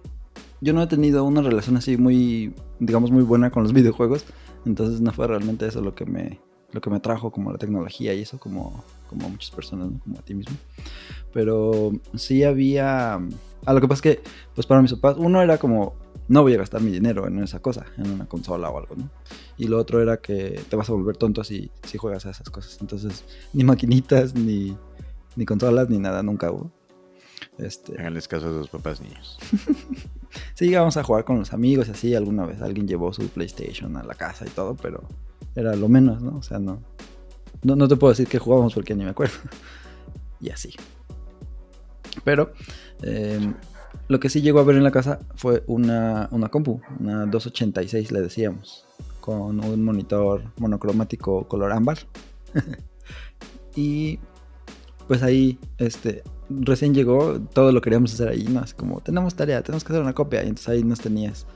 yo no he tenido una relación así muy, digamos, muy buena con los <laughs> videojuegos. Entonces no fue realmente eso lo que me, lo que me trajo como la tecnología y eso, como, como muchas personas, como a ti mismo. Pero sí había... A lo que pasa es que, pues para mis papás, uno era como no voy a gastar mi dinero en esa cosa, en una consola o algo, ¿no? Y lo otro era que te vas a volver tonto si, si juegas a esas cosas. Entonces, <laughs> ni maquinitas, ni, ni consolas, ni nada, nunca hubo. Este... Háganles caso a sus papás niños. <laughs> sí, íbamos a jugar con los amigos y así. Alguna vez alguien llevó su PlayStation a la casa y todo, pero era lo menos, ¿no? O sea, no, no, no te puedo decir que jugábamos porque ni me acuerdo. <laughs> y así. Pero eh, lo que sí llegó a ver en la casa fue una, una compu, una 286 le decíamos, con un monitor monocromático color ámbar. <laughs> y pues ahí, este, recién llegó, todo lo queríamos hacer ahí, ¿no? Así como, tenemos tarea, tenemos que hacer una copia. Y entonces ahí nos tenías,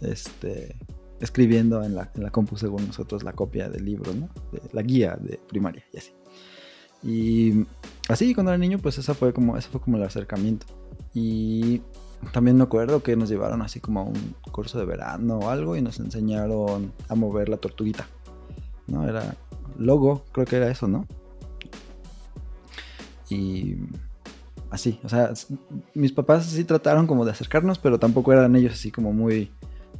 este, escribiendo en la, en la compu según nosotros la copia del libro, ¿no? La guía de primaria y así. Y así cuando era niño, pues esa fue como, ese fue como el acercamiento. Y también me acuerdo que nos llevaron así como a un curso de verano o algo y nos enseñaron a mover la tortuguita. ¿No? Era logo, creo que era eso, ¿no? Y así, o sea, mis papás sí trataron como de acercarnos, pero tampoco eran ellos así como muy,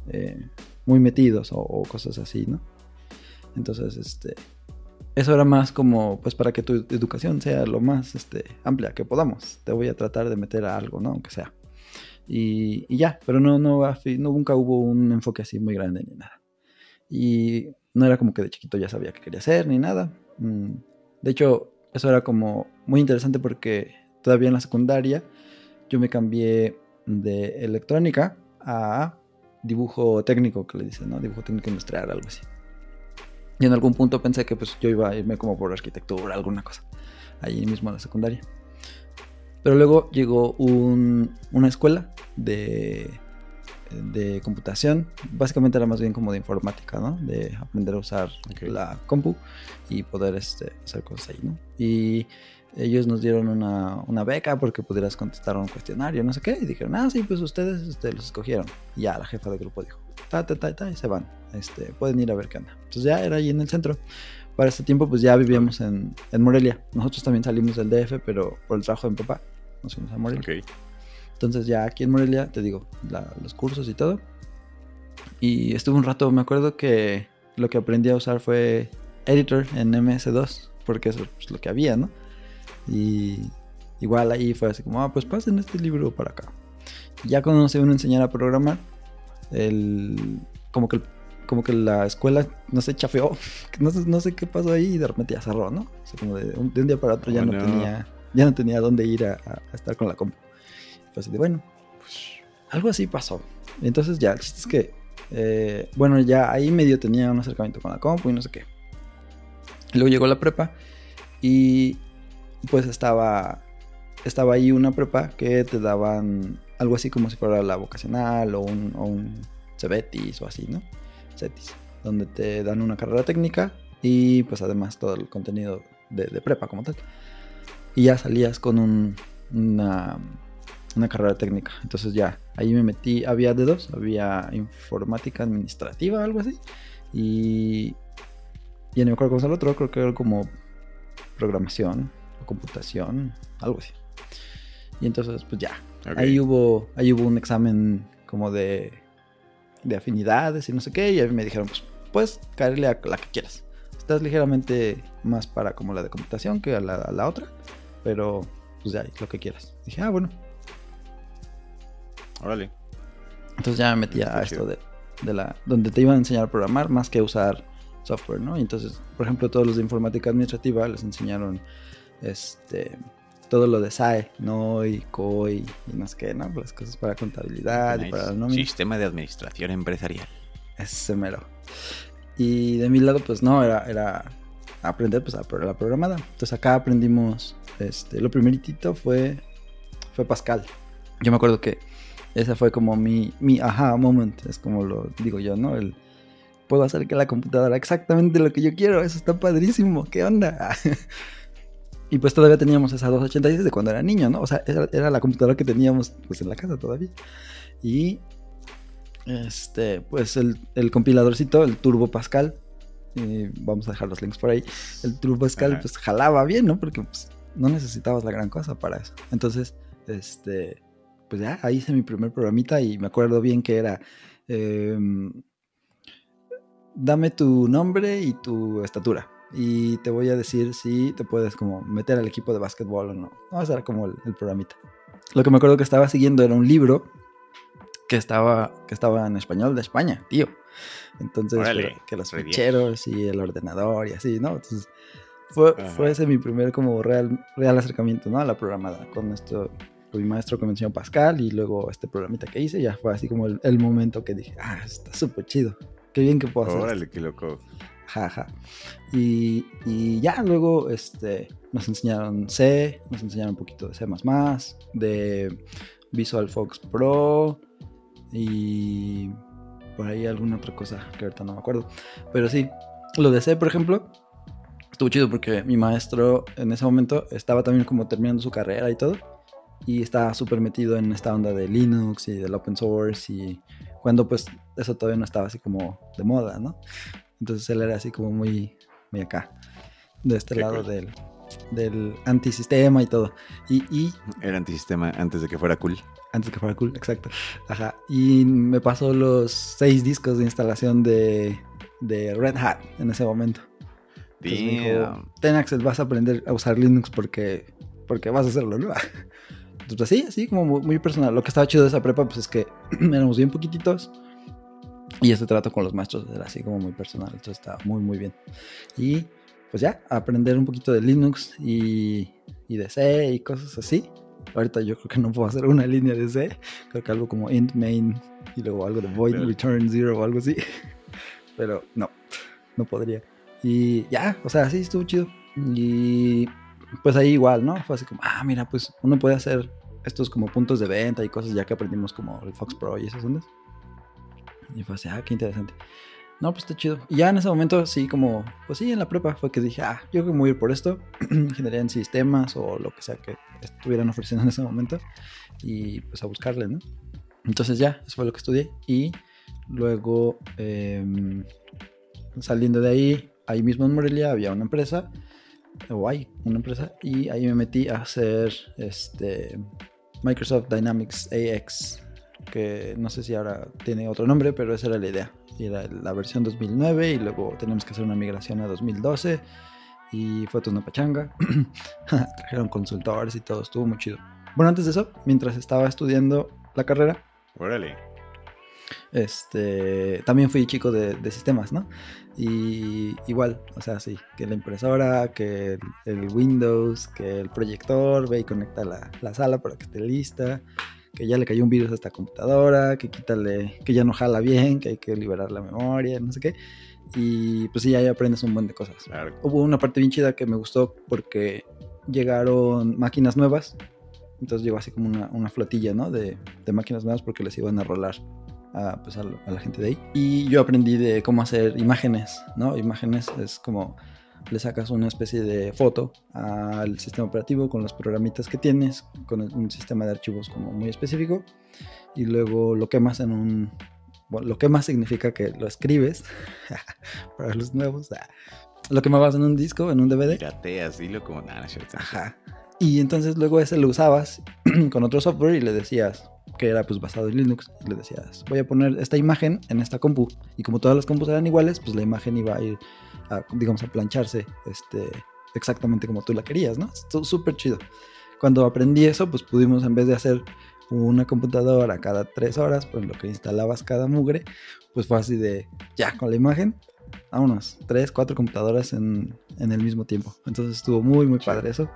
eh, muy metidos o, o, cosas así, ¿no? Entonces, este, eso era más como, pues para que tu educación sea lo más este, amplia que podamos. Te voy a tratar de meter a algo, ¿no? Aunque sea. Y, ya, pero no, no, no, nunca hubo un enfoque así muy grande ni nada. Y no era como que de chiquito ya sabía qué quería hacer ni nada. Mm, de hecho, eso era como muy interesante porque todavía en la secundaria yo me cambié de electrónica a dibujo técnico, que le dicen, ¿no? Dibujo técnico industrial, algo así. Y en algún punto pensé que pues yo iba a irme como por arquitectura, alguna cosa, allí mismo en la secundaria. Pero luego llegó una escuela de, de computación. Básicamente era más bien como de informática, ¿no? De aprender a usar la compu y poder este, hacer cosas ahí, ¿no? Y ellos nos dieron una, beca porque pudieras contestar un cuestionario, no sé qué. Y dijeron, ah, sí, pues ustedes este, los escogieron. Y ya la jefa del grupo dijo, ta, ta, ta, ta, y se van. Este, pueden ir a ver qué anda. Entonces ya era ahí en el centro para este tiempo pues ya vivíamos en, en, Morelia. Nosotros también salimos del DF, pero por el trabajo de mi papá nos fuimos a Morelia. Ok. Entonces ya aquí en Morelia, te digo, la- los cursos y todo. Y estuve un rato, me acuerdo que lo que aprendí a usar fue Editor en MS2, porque eso es lo que había, ¿no? Y igual ahí fue así como, ah, pues pasen este libro para acá. Y ya cuando se uno a enseñar a programar, el, como, que, como que la escuela, no sé, chafeó, <laughs> no sé, no sé qué pasó ahí y de repente ya cerró, ¿no? O sea, como de un, de un día para otro ya Oh, no, no. tenía ya no tenía dónde ir a, estar con la compu. Así de, bueno, pues algo así pasó. Entonces ya, el chiste es que, eh, bueno, ya ahí medio tenía un acercamiento con la compu y no sé qué. Luego llegó la prepa y pues estaba, estaba ahí una prepa que te daban algo así como si fuera la vocacional o un, o un Cebetis o así, ¿no? CETIS, donde te dan una carrera técnica y pues además todo el contenido de, de prepa como tal. Y ya salías con un, una, una carrera técnica. Entonces ya, ahí me metí, había de dos, había informática administrativa, algo así. Y ya no me acuerdo cómo es el otro, creo que era como programación o computación, algo así. Y entonces, pues ya, Ahí hubo, ahí hubo un examen como de, de afinidades y no sé qué. Y a mí me dijeron, pues puedes caerle a la que quieras. Estás ligeramente más para como la de computación que a la, a la otra. Pero pues ya, lo que quieras. Dije, ah, bueno. Órale. Entonces ya me metí a esto de, de la... Donde te iban a enseñar a programar más que usar software, ¿no? Y entonces, por ejemplo, todos los de informática administrativa les enseñaron este todo lo de SAE, NOI, COI y no sé qué, ¿no? Las cosas para contabilidad y Nice. para la nómina. Sistema de administración empresarial. Ese mero. Y de mi lado, pues no, era, era aprender pues, a la programada. Entonces acá aprendimos, este, lo primeritito fue, fue Pascal. Yo me acuerdo que ese fue como mi, mi aha moment, es como lo digo yo, ¿no? El, puedo hacer que la computadora exactamente lo que yo quiero, eso está padrísimo, ¿qué onda? <laughs> y pues todavía teníamos esa 286 de cuando era niño, ¿no? O sea, era, era la computadora que teníamos pues en la casa todavía. Y este, pues el, el compiladorcito, el Turbo Pascal, y vamos a dejar los links por ahí. El Turbo Pascal, Ajá. pues jalaba bien, ¿no? Porque pues, no necesitabas la gran cosa para eso. Entonces, este, pues ya, ahí hice mi primer programita y me acuerdo bien que era. em, dame tu nombre y tu estatura. Y te voy a decir si te puedes como meter al equipo de básquetbol o no. No, ese era como el, el programita. Lo que me acuerdo que estaba siguiendo era un libro que estaba, que estaba en español de España, tío. Entonces, Órale, que los ficheros y el ordenador y así, ¿no? Entonces, fue, fue ese mi primer como real, real acercamiento, ¿no? A la programada, con esto, con mi maestro que me enseñó Pascal y luego este programita que hice, ya fue así como el, el momento que dije, ah, está súper chido, qué bien que puedo hacer esto". Órale, qué loco. Jaja. Y, y ya luego este, nos enseñaron C, nos enseñaron un poquito de C, de Visual Fox Pro y por ahí alguna otra cosa que ahorita no me acuerdo. Pero sí, lo de C, por ejemplo, estuvo chido porque mi maestro en ese momento estaba también como terminando su carrera y todo. Y estaba súper metido en esta onda de Linux y del open source y cuando pues eso todavía no estaba así como de moda, ¿no? Entonces él era así como muy, muy acá, de este Qué lado cool. del, del antisistema y todo. Y, y Era antisistema antes de que fuera cool. antes que fuera cool, exacto. Ajá. Y me pasó los seis discos de instalación de, de Red Hat en ese momento. Entonces me dijo, ten Axel, vas a aprender a usar Linux porque, porque vas a hacerlo, ¿no? <laughs> Entonces, así, así como muy, muy personal. Lo que estaba chido de esa prepa, pues es que <clears throat> éramos bien poquititos. Y este trato con los maestros era así como muy personal. Entonces estaba muy, muy bien. Y pues ya, aprender un poquito de Linux y, y de C y cosas así. Ahorita yo creo que no puedo hacer una línea de C. Creo que algo como int main y luego algo de void Claro. return zero o algo así. <laughs> Pero no, no podría. Y ya, o sea, sí estuvo chido. Y pues ahí igual, ¿no? Fue así como, ah, mira, pues uno puede hacer estos como puntos de venta y cosas ya que aprendimos como el Fox Pro y esas ondas. Y fue así, ah, qué interesante. No, pues está chido. Y ya en ese momento, sí, como, pues sí, en la prepa fue que dije, ah, yo creo que voy a ir por esto. <clears throat> Ingeniería en sistemas o lo que sea que estuvieran ofreciendo en ese momento. Y pues a buscarle, ¿no? Entonces ya, eso fue lo que estudié. Y luego, em, saliendo de ahí, ahí mismo en Morelia había una empresa o hay una empresa, y ahí me metí a hacer este Microsoft Dynamics AX, que no sé si ahora tiene otro nombre, pero esa era la idea. Era la versión 2009 y luego tenemos que hacer una migración a 2012 y fue una pachanga. <clears throat> Trajeron consultores y todo, estuvo muy chido. Bueno, antes de eso, mientras estaba estudiando la carrera, Órale. este, también fui chico de, de sistemas, ¿no? Y igual, o sea, sí, que la impresora, que el, el Windows, que el proyector, ve y conecta la, la sala para que esté lista, que ya le cayó un virus a esta computadora, que quítale, que ya no jala bien, que hay que liberar la memoria, no sé qué. Y pues sí, ahí aprendes un buen de cosas. Claro. Hubo una parte bien chida que me gustó porque llegaron máquinas nuevas. Entonces llegó así como una, una flotilla, ¿no? De, de máquinas nuevas porque les iban a rolar a, pues, a, lo- a la gente de ahí. Y yo aprendí de cómo hacer imágenes, ¿no? Imágenes es como le sacas una especie de foto al sistema operativo con los programitas que tienes, con un sistema de archivos como muy específico. Y luego lo quemas en un... Bueno, lo quemas significa que lo escribes <laughs> para los nuevos. ah, Lo quemabas en un disco, en un DVD. Pirateas, dilo como nada. Ajá. Y entonces luego ese lo usabas <clears throat> con otro software y le decías que era pues basado en Linux. Y le decías, voy a poner esta imagen en esta compu. Y como todas las compus eran iguales, pues la imagen iba a ir, a, digamos, a plancharse este, exactamente como tú la querías, ¿no? Estuvo súper chido. Cuando aprendí eso, pues pudimos, en vez de hacer una computadora cada tres horas, pues lo que instalabas cada mugre, pues fue así de, ya, con la imagen, vámonos, tres, cuatro computadoras en, en el mismo tiempo. Entonces estuvo muy, muy padre eso.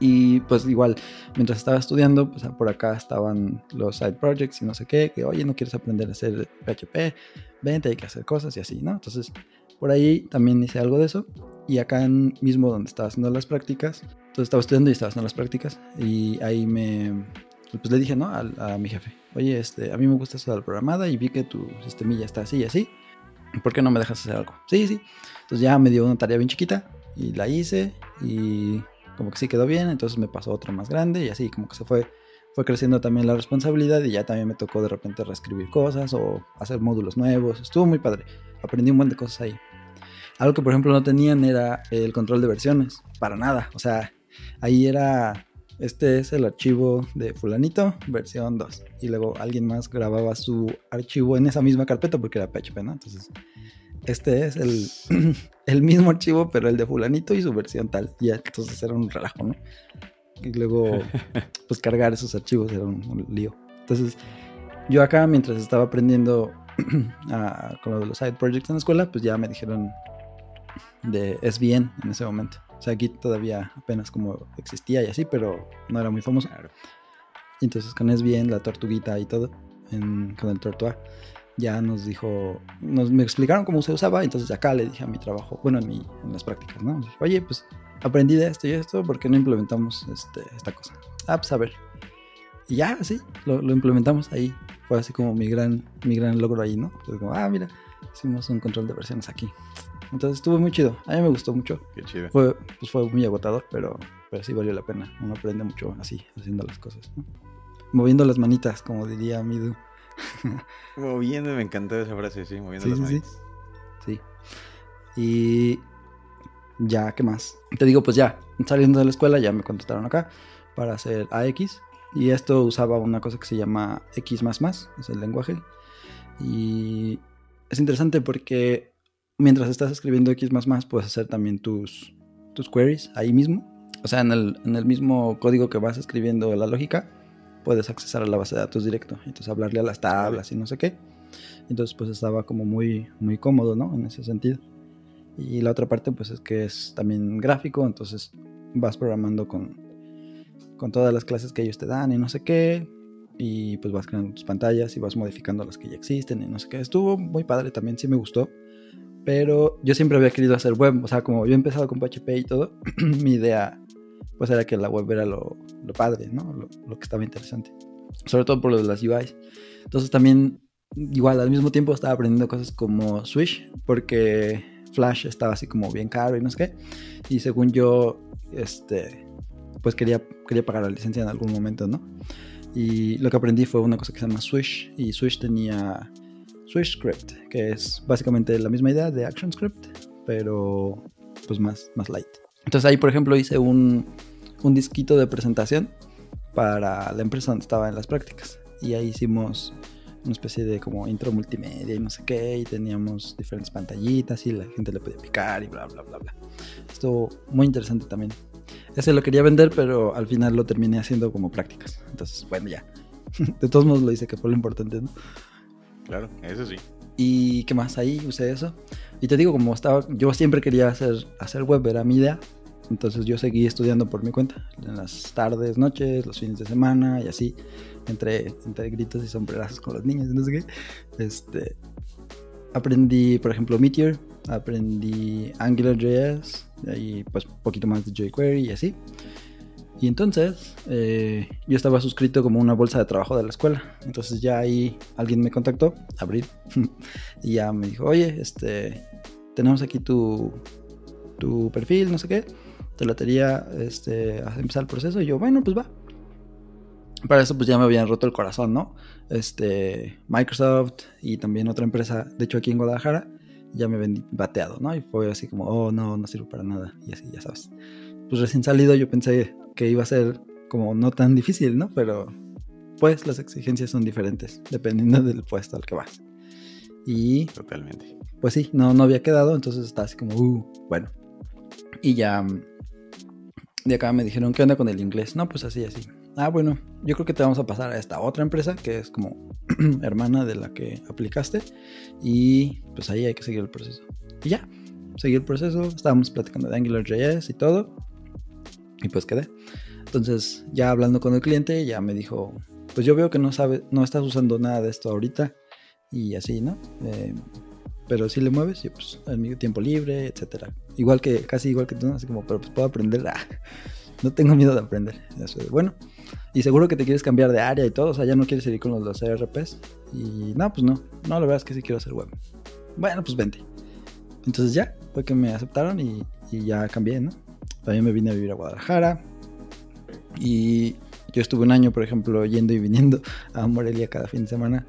Y pues igual, mientras estaba estudiando, pues por acá estaban los side projects y no sé qué, que oye, no quieres aprender a hacer PHP, vente, hay que hacer cosas y así, ¿no? Entonces, por ahí también hice algo de eso. Y acá mismo donde estaba haciendo las prácticas, entonces estaba estudiando y estaba haciendo las prácticas. Y ahí me, pues le dije, ¿no? A, a mi jefe, oye, este, a mí me gusta eso de la programada y vi que tu sistemilla está así y así. ¿Por qué no me dejas hacer algo? Sí, sí. Entonces ya me dio una tarea bien chiquita y la hice y como que sí quedó bien, entonces me pasó otra más grande y así como que se fue, fue creciendo también la responsabilidad y ya también me tocó de repente reescribir cosas o hacer módulos nuevos. Estuvo muy padre. Aprendí un buen de cosas ahí. Algo que por ejemplo no tenían era el control de versiones, para nada. O sea, ahí era, este es el archivo de fulanito, versión 2. Y luego alguien más grababa su archivo en esa misma carpeta porque era PHP, ¿no? Entonces, este es el, <clears throat> el mismo archivo, pero el de fulanito y su versión tal. Y entonces era un relajo, ¿no? Y luego, <laughs> pues cargar esos archivos era un, un lío. Entonces, yo acá, mientras estaba aprendiendo <clears throat> a- con lo de los side projects en la escuela, pues ya me dijeron de SVN en ese momento. O sea, aquí todavía apenas como existía y así, pero no era muy famoso. Y entonces con SVN, la tortuguita y todo, en- con el Tortua, ya nos dijo, nos me explicaron cómo se usaba, entonces acá le dije a mi trabajo, bueno, en, mi, en las prácticas, ¿no? Dije, Oye, pues aprendí de esto y esto, ¿por qué no implementamos este, esta cosa? Ah, pues a ver. Y ya, sí, lo, lo implementamos ahí. Fue así como mi gran, mi gran logro ahí, ¿no? Entonces como, ah, mira, hicimos un control de versiones aquí. Entonces estuvo muy chido, a mí me gustó mucho. Qué chido. Fue, pues fue muy agotador, pero, pero sí valió la pena. Uno aprende mucho así, haciendo las cosas. ¿no? Moviendo las manitas, como diría Midu. <laughs> Moviendo, me encantó esa frase, sí, moviendo Sí, las sí, sí. manitas. Sí. Y ya, ¿qué más? Te digo, pues ya, saliendo de la escuela ya me contrataron acá para hacer AX. Y esto usaba una cosa que se llama X, es el lenguaje. Y es interesante porque mientras estás escribiendo X, puedes hacer también tus, tus queries ahí mismo. O sea, en el, en el mismo código que vas escribiendo la lógica, puedes accesar a la base de datos directo. Entonces, hablarle a las tablas y no sé qué. Entonces, pues estaba como muy, muy cómodo, ¿no? En ese sentido. Y la otra parte, pues es que es también gráfico, entonces vas programando con, con todas las clases que ellos te dan y no sé qué. Y pues vas creando tus pantallas y vas modificando las que ya existen y no sé qué. Estuvo muy padre también, sí me gustó. Pero yo siempre había querido hacer web, o sea, como yo he empezado con PHP y todo, <clears throat> mi idea pues era que la web era lo, lo padre, ¿no? Lo, que estaba interesante. Sobre todo por lo de las UIs. Entonces también, igual al mismo tiempo estaba aprendiendo cosas como Swish, porque Flash estaba así como bien caro y no sé qué. Y según yo, este, pues quería, quería pagar la licencia en algún momento, ¿no? Y lo que aprendí fue una cosa que se llama Swish. Y Swish tenía Swish Script, que es básicamente la misma idea de ActionScript, pero pues más, más light. Entonces ahí, por ejemplo, hice un, un disquito de presentación para la empresa donde estaba en las prácticas. Y ahí hicimos una especie de como intro multimedia y no sé qué, y teníamos diferentes pantallitas y la gente le podía picar y bla, bla, bla, bla. Estuvo muy interesante también. Ese lo quería vender, pero al final lo terminé haciendo como prácticas. Entonces, bueno, ya. <laughs> De todos modos lo hice, que fue lo importante, ¿no? Claro, eso sí. ¿Y qué más? Ahí usé eso. Y te digo, como estaba, yo siempre quería hacer, hacer web, era mi idea. Entonces yo seguí estudiando por mi cuenta, en las tardes, noches, los fines de semana y así, entre, entre gritos y sombrerazos con los niños, no sé qué. Este, aprendí, por ejemplo, Meteor, aprendí AngularJS, y pues un poquito más de jQuery y así. Y entonces eh, yo estaba suscrito como una bolsa de trabajo de la escuela. Entonces ya ahí alguien me contactó, Abril, <laughs> y ya me dijo, oye, este, tenemos aquí tu, tu perfil, no sé qué, te la este, a empezar el proceso. Y yo, bueno, pues va. Para eso pues ya me habían roto el corazón, ¿no? Este, Microsoft y también otra empresa, de hecho aquí en Guadalajara, ya me ven bateado, ¿no? Y fue así como, oh, no, no sirve para nada. Y así, ya sabes. Pues recién salido yo pensé que iba a ser como no tan difícil, ¿no? Pero pues las exigencias son diferentes dependiendo del puesto al que vas. Y... Totalmente. Pues sí, no, no había quedado, entonces estaba así como, uh, bueno. Y ya... De acá me dijeron, ¿qué onda con el inglés? No, pues así, así. Ah, bueno, yo creo que te vamos a pasar a esta otra empresa que es como <clears throat> hermana de la que aplicaste y pues ahí hay que seguir el proceso. Y ya, seguí el proceso, estábamos platicando de AngularJS y todo y pues quedé. Entonces, ya hablando con el cliente, ya me dijo, pues yo veo que no sabe, no estás usando nada de esto ahorita y así, ¿no? Eh, pero si le mueves, y pues en mi tiempo libre, etcétera. Igual que, casi igual que tú, así como, pero pues puedo aprender. Ah, no tengo miedo de aprender. bueno, y seguro que te quieres cambiar de área y todo, o sea, ya no quieres seguir con los, los ERPs. Y no, pues no, no, la verdad es que sí quiero hacer web. Bueno, pues vente. Entonces ya, fue que me aceptaron y ya cambié, ¿no? También me vine a vivir a Guadalajara. Y yo estuve un año, por ejemplo, yendo y viniendo a Morelia cada fin de semana.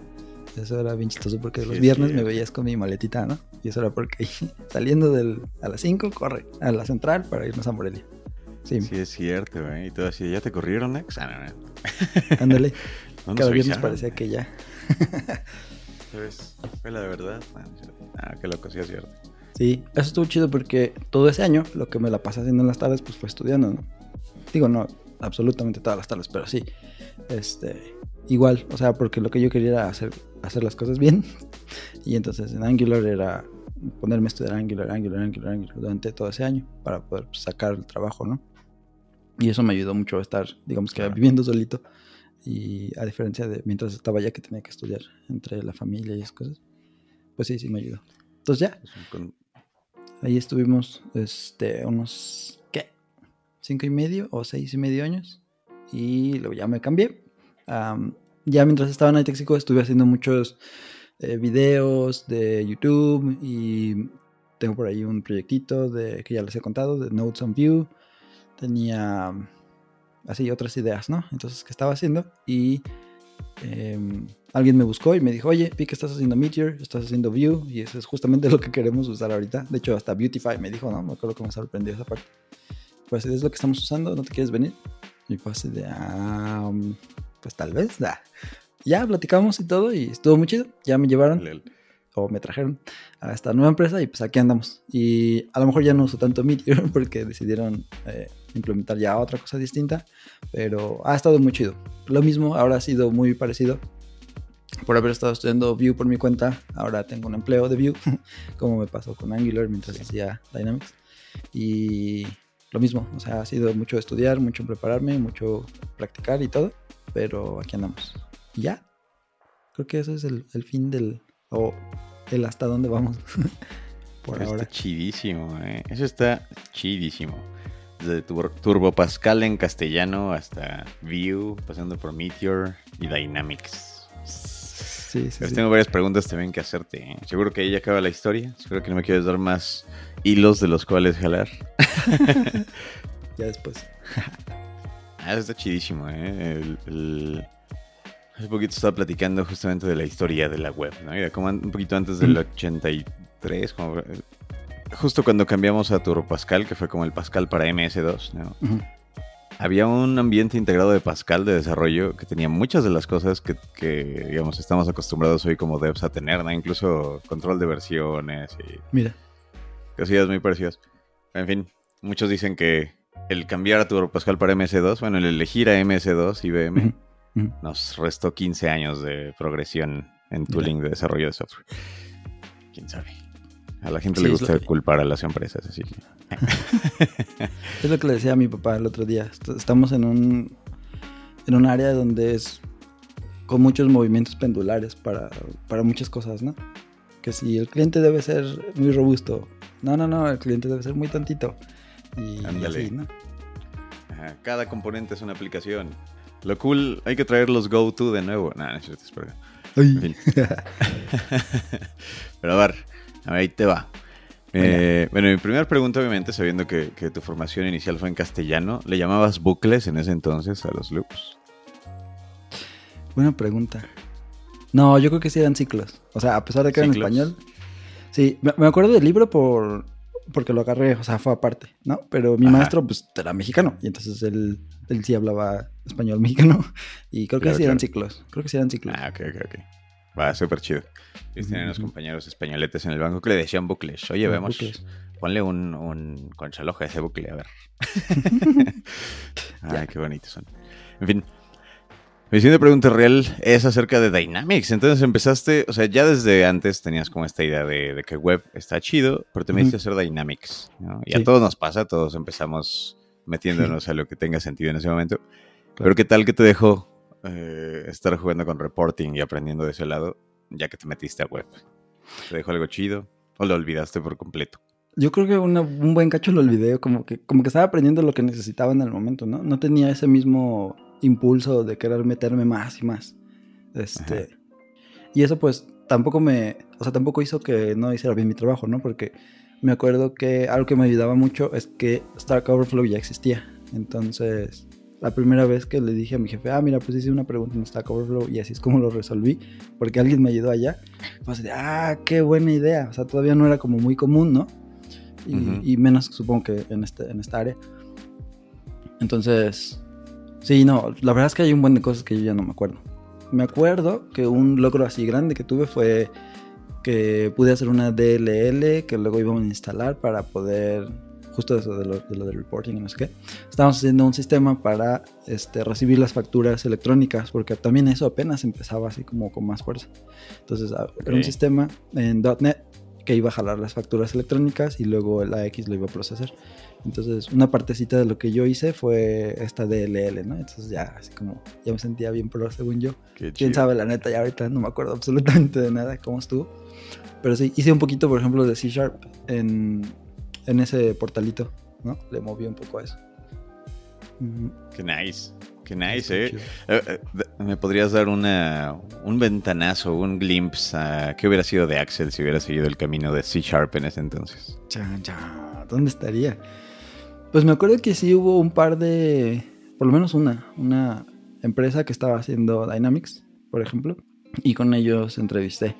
Eso era bien chistoso porque los viernes me veías con mi maletita, ¿no? Y eso era porque <laughs> saliendo del, a las 5, corre a la central para irnos a Morelia. Sí, sí es cierto, güey. Y todo así, ¿ya te corrieron, ex? Ah, <laughs> Ándale. <laughs> Cada viernes parecía que ya. Fue la verdad. Ah, qué loco, sí es cierto. Sí, eso estuvo chido porque todo ese año lo que me la pasé haciendo en las tardes pues fue estudiando, ¿no? Digo, no, absolutamente todas las tardes, pero sí. Este, igual, o sea, porque lo que yo quería era hacer, hacer las cosas bien. <laughs> Y entonces en Angular era ponerme a estudiar Angular, Angular, Angular, Angular durante todo ese año para poder pues, sacar el trabajo, ¿no? Y eso me ayudó mucho a estar, digamos que viviendo solito. Y a diferencia de mientras estaba allá que tenía que estudiar entre la familia y esas cosas, pues sí, sí me ayudó. Entonces ya, Ahí estuvimos este, unos, ¿qué? Cinco y medio o seis y medio años. Y luego ya me cambié. ya mientras estaba en iTexico estuve haciendo muchos eh, videos de YouTube y tengo por ahí un proyectito de, que ya les he contado, de Notes on View. Tenía así otras ideas, ¿no? Entonces, ¿qué estaba haciendo? Y Em, alguien me buscó y me dijo, oye, vi que estás haciendo Meteor, estás haciendo View, y eso es justamente <laughs> lo que queremos usar ahorita. De hecho, hasta Beautify me dijo, ¿no? Me acuerdo que me sorprendió esa parte. Pues es lo que estamos usando, ¿no te quieres venir? Y fue así de, ah, pues tal vez, Ya platicamos y todo, y estuvo muy chido. Ya me llevaron, o me trajeron a esta nueva empresa, y pues aquí andamos. Y a lo mejor ya no uso tanto Meteor <laughs> porque decidieron eh, implementar ya otra cosa distinta, pero ha estado muy chido. Lo mismo, ahora ha sido muy parecido. Por haber estado estudiando Vue por mi cuenta, ahora tengo un empleo de Vue, <laughs> como me pasó con Angular mientras hacía Dynamics. Y lo mismo, o sea, ha sido mucho estudiar, mucho prepararme, mucho practicar y todo, pero aquí andamos. Y ya, creo que eso es el, fin del, o el hasta dónde vamos. <laughs> por ahora. Está chidísimo, ¿eh? Eso está chidísimo. Desde Turbo Pascal en castellano hasta Vue, pasando por Meteor y Dynamics. Sí, sí, Tengo varias preguntas también que hacerte. ¿eh? Seguro que ahí acaba la historia. Espero que no me quieras dar más hilos de los cuales jalar. <laughs> ya después. <laughs> ah, está chidísimo, ¿eh? Hace poquito estaba platicando justamente de la historia de la web, ¿no? Como un poquito antes del 83, como justo cuando cambiamos a Turbo Pascal, que fue como el Pascal para MS2, había un ambiente integrado de Pascal de desarrollo que tenía muchas de las cosas que, digamos, estamos acostumbrados hoy como devs a tener, ¿no? Incluso control de versiones y... Mira. Cosillas muy parecidas. En fin, muchos dicen que el cambiar a Turbo Pascal para MS2, bueno, el elegir a MS2 IBM, nos restó 15 años de progresión en tooling de desarrollo de software. ¿Quién sabe? A la gente le gusta culpar a las empresas, así <laughs> es lo que le decía a mi papá el otro día. Estamos en un, en un área donde es con muchos movimientos pendulares para, para muchas cosas, ¿no? Que si el cliente debe ser muy robusto, no, no, no, el cliente debe ser muy tantito. Y así, ¿no? Cada componente es una aplicación. Lo cool, hay que traer los go-to de nuevo. No, no, no, <laughs> <laughs> Pero a ver, ahí te va. Eh, bueno, mi primera pregunta, obviamente, sabiendo que, tu formación inicial fue en castellano, ¿le llamabas bucles en ese entonces a los loops? Buena pregunta. No, yo creo que sí eran ciclos. O sea, a pesar de que eran en español. Sí, me, acuerdo del libro por porque lo agarré, o sea, fue aparte, ¿no? Pero mi maestro, pues, era mexicano. Y entonces él, él sí hablaba español mexicano. <laughs> Y creo que sí eran ciclos. Creo que sí eran ciclos. Ah, ok, ok, ok. Va, súper chido. Y tienen unos compañeros españoletes en el banco que le decían bucles. Oye, vemos, ponle un, un conchaloja a ese bucle, a ver. <laughs> <laughs> Ay, qué bonitos son. En fin, mi siguiente pregunta real es acerca de Dynamics. Entonces empezaste, o sea, ya desde antes tenías como esta idea de, que web está chido, pero te metiste a hacer Dynamics. Y a todos nos pasa, todos empezamos metiéndonos a lo que tenga sentido en ese momento. Pero ¿qué tal que te dejó eh, estar jugando con reporting y aprendiendo de ese lado, ya que te metiste a web? ¿Te dejó algo chido o lo olvidaste por completo? Yo creo que un buen cacho lo olvidé, como que, como que estaba aprendiendo lo que necesitaba en el momento, ¿no? No tenía ese mismo impulso de querer meterme más y más. Este, y eso pues tampoco me, o sea, tampoco hizo que no hiciera bien mi trabajo, ¿no? Porque me acuerdo que algo que me ayudaba mucho es que Stack Overflow ya existía. Entonces, la primera vez que le dije a mi jefe, ah, mira, pues hice una pregunta en Stack Overflow y así es como lo resolví, porque alguien me ayudó allá. Pues, ah, qué buena idea. O sea, todavía no era como muy común, ¿no? Y, menos supongo que en, este, en esta área. Entonces, sí, no, la verdad es que hay un buen de cosas que yo ya no me acuerdo. Me acuerdo que un logro así grande que tuve fue que pude hacer una DLL que luego íbamos a instalar para poder justo eso de lo, de lo del reporting y no sé qué, estábamos haciendo un sistema para este, recibir las facturas electrónicas, porque también eso apenas empezaba así como con más fuerza. Entonces, ah, era un sistema en .NET que iba a jalar las facturas electrónicas y luego el AX lo iba a procesar. Entonces, una partecita de lo que yo hice fue esta DLL, ¿no? Entonces ya así como, ya me sentía bien pro según yo. Quién sabe, la neta, ya ahorita no me acuerdo absolutamente de nada cómo estuvo. Pero sí, hice un poquito, por ejemplo, de C Sharp en, en ese portalito, ¿no? Le moví un poco a eso. Qué nice. Qué nice, ¿eh? eh, eh ¿Me podrías dar una, un ventanazo, un glimpse a qué hubiera sido de Axel si hubiera seguido el camino de C Sharp en ese entonces? Chan, chan. ¿Dónde estaría? Pues me acuerdo que sí hubo un par de, por lo menos una, una empresa que estaba haciendo Dynamics, por ejemplo, y con ellos entrevisté.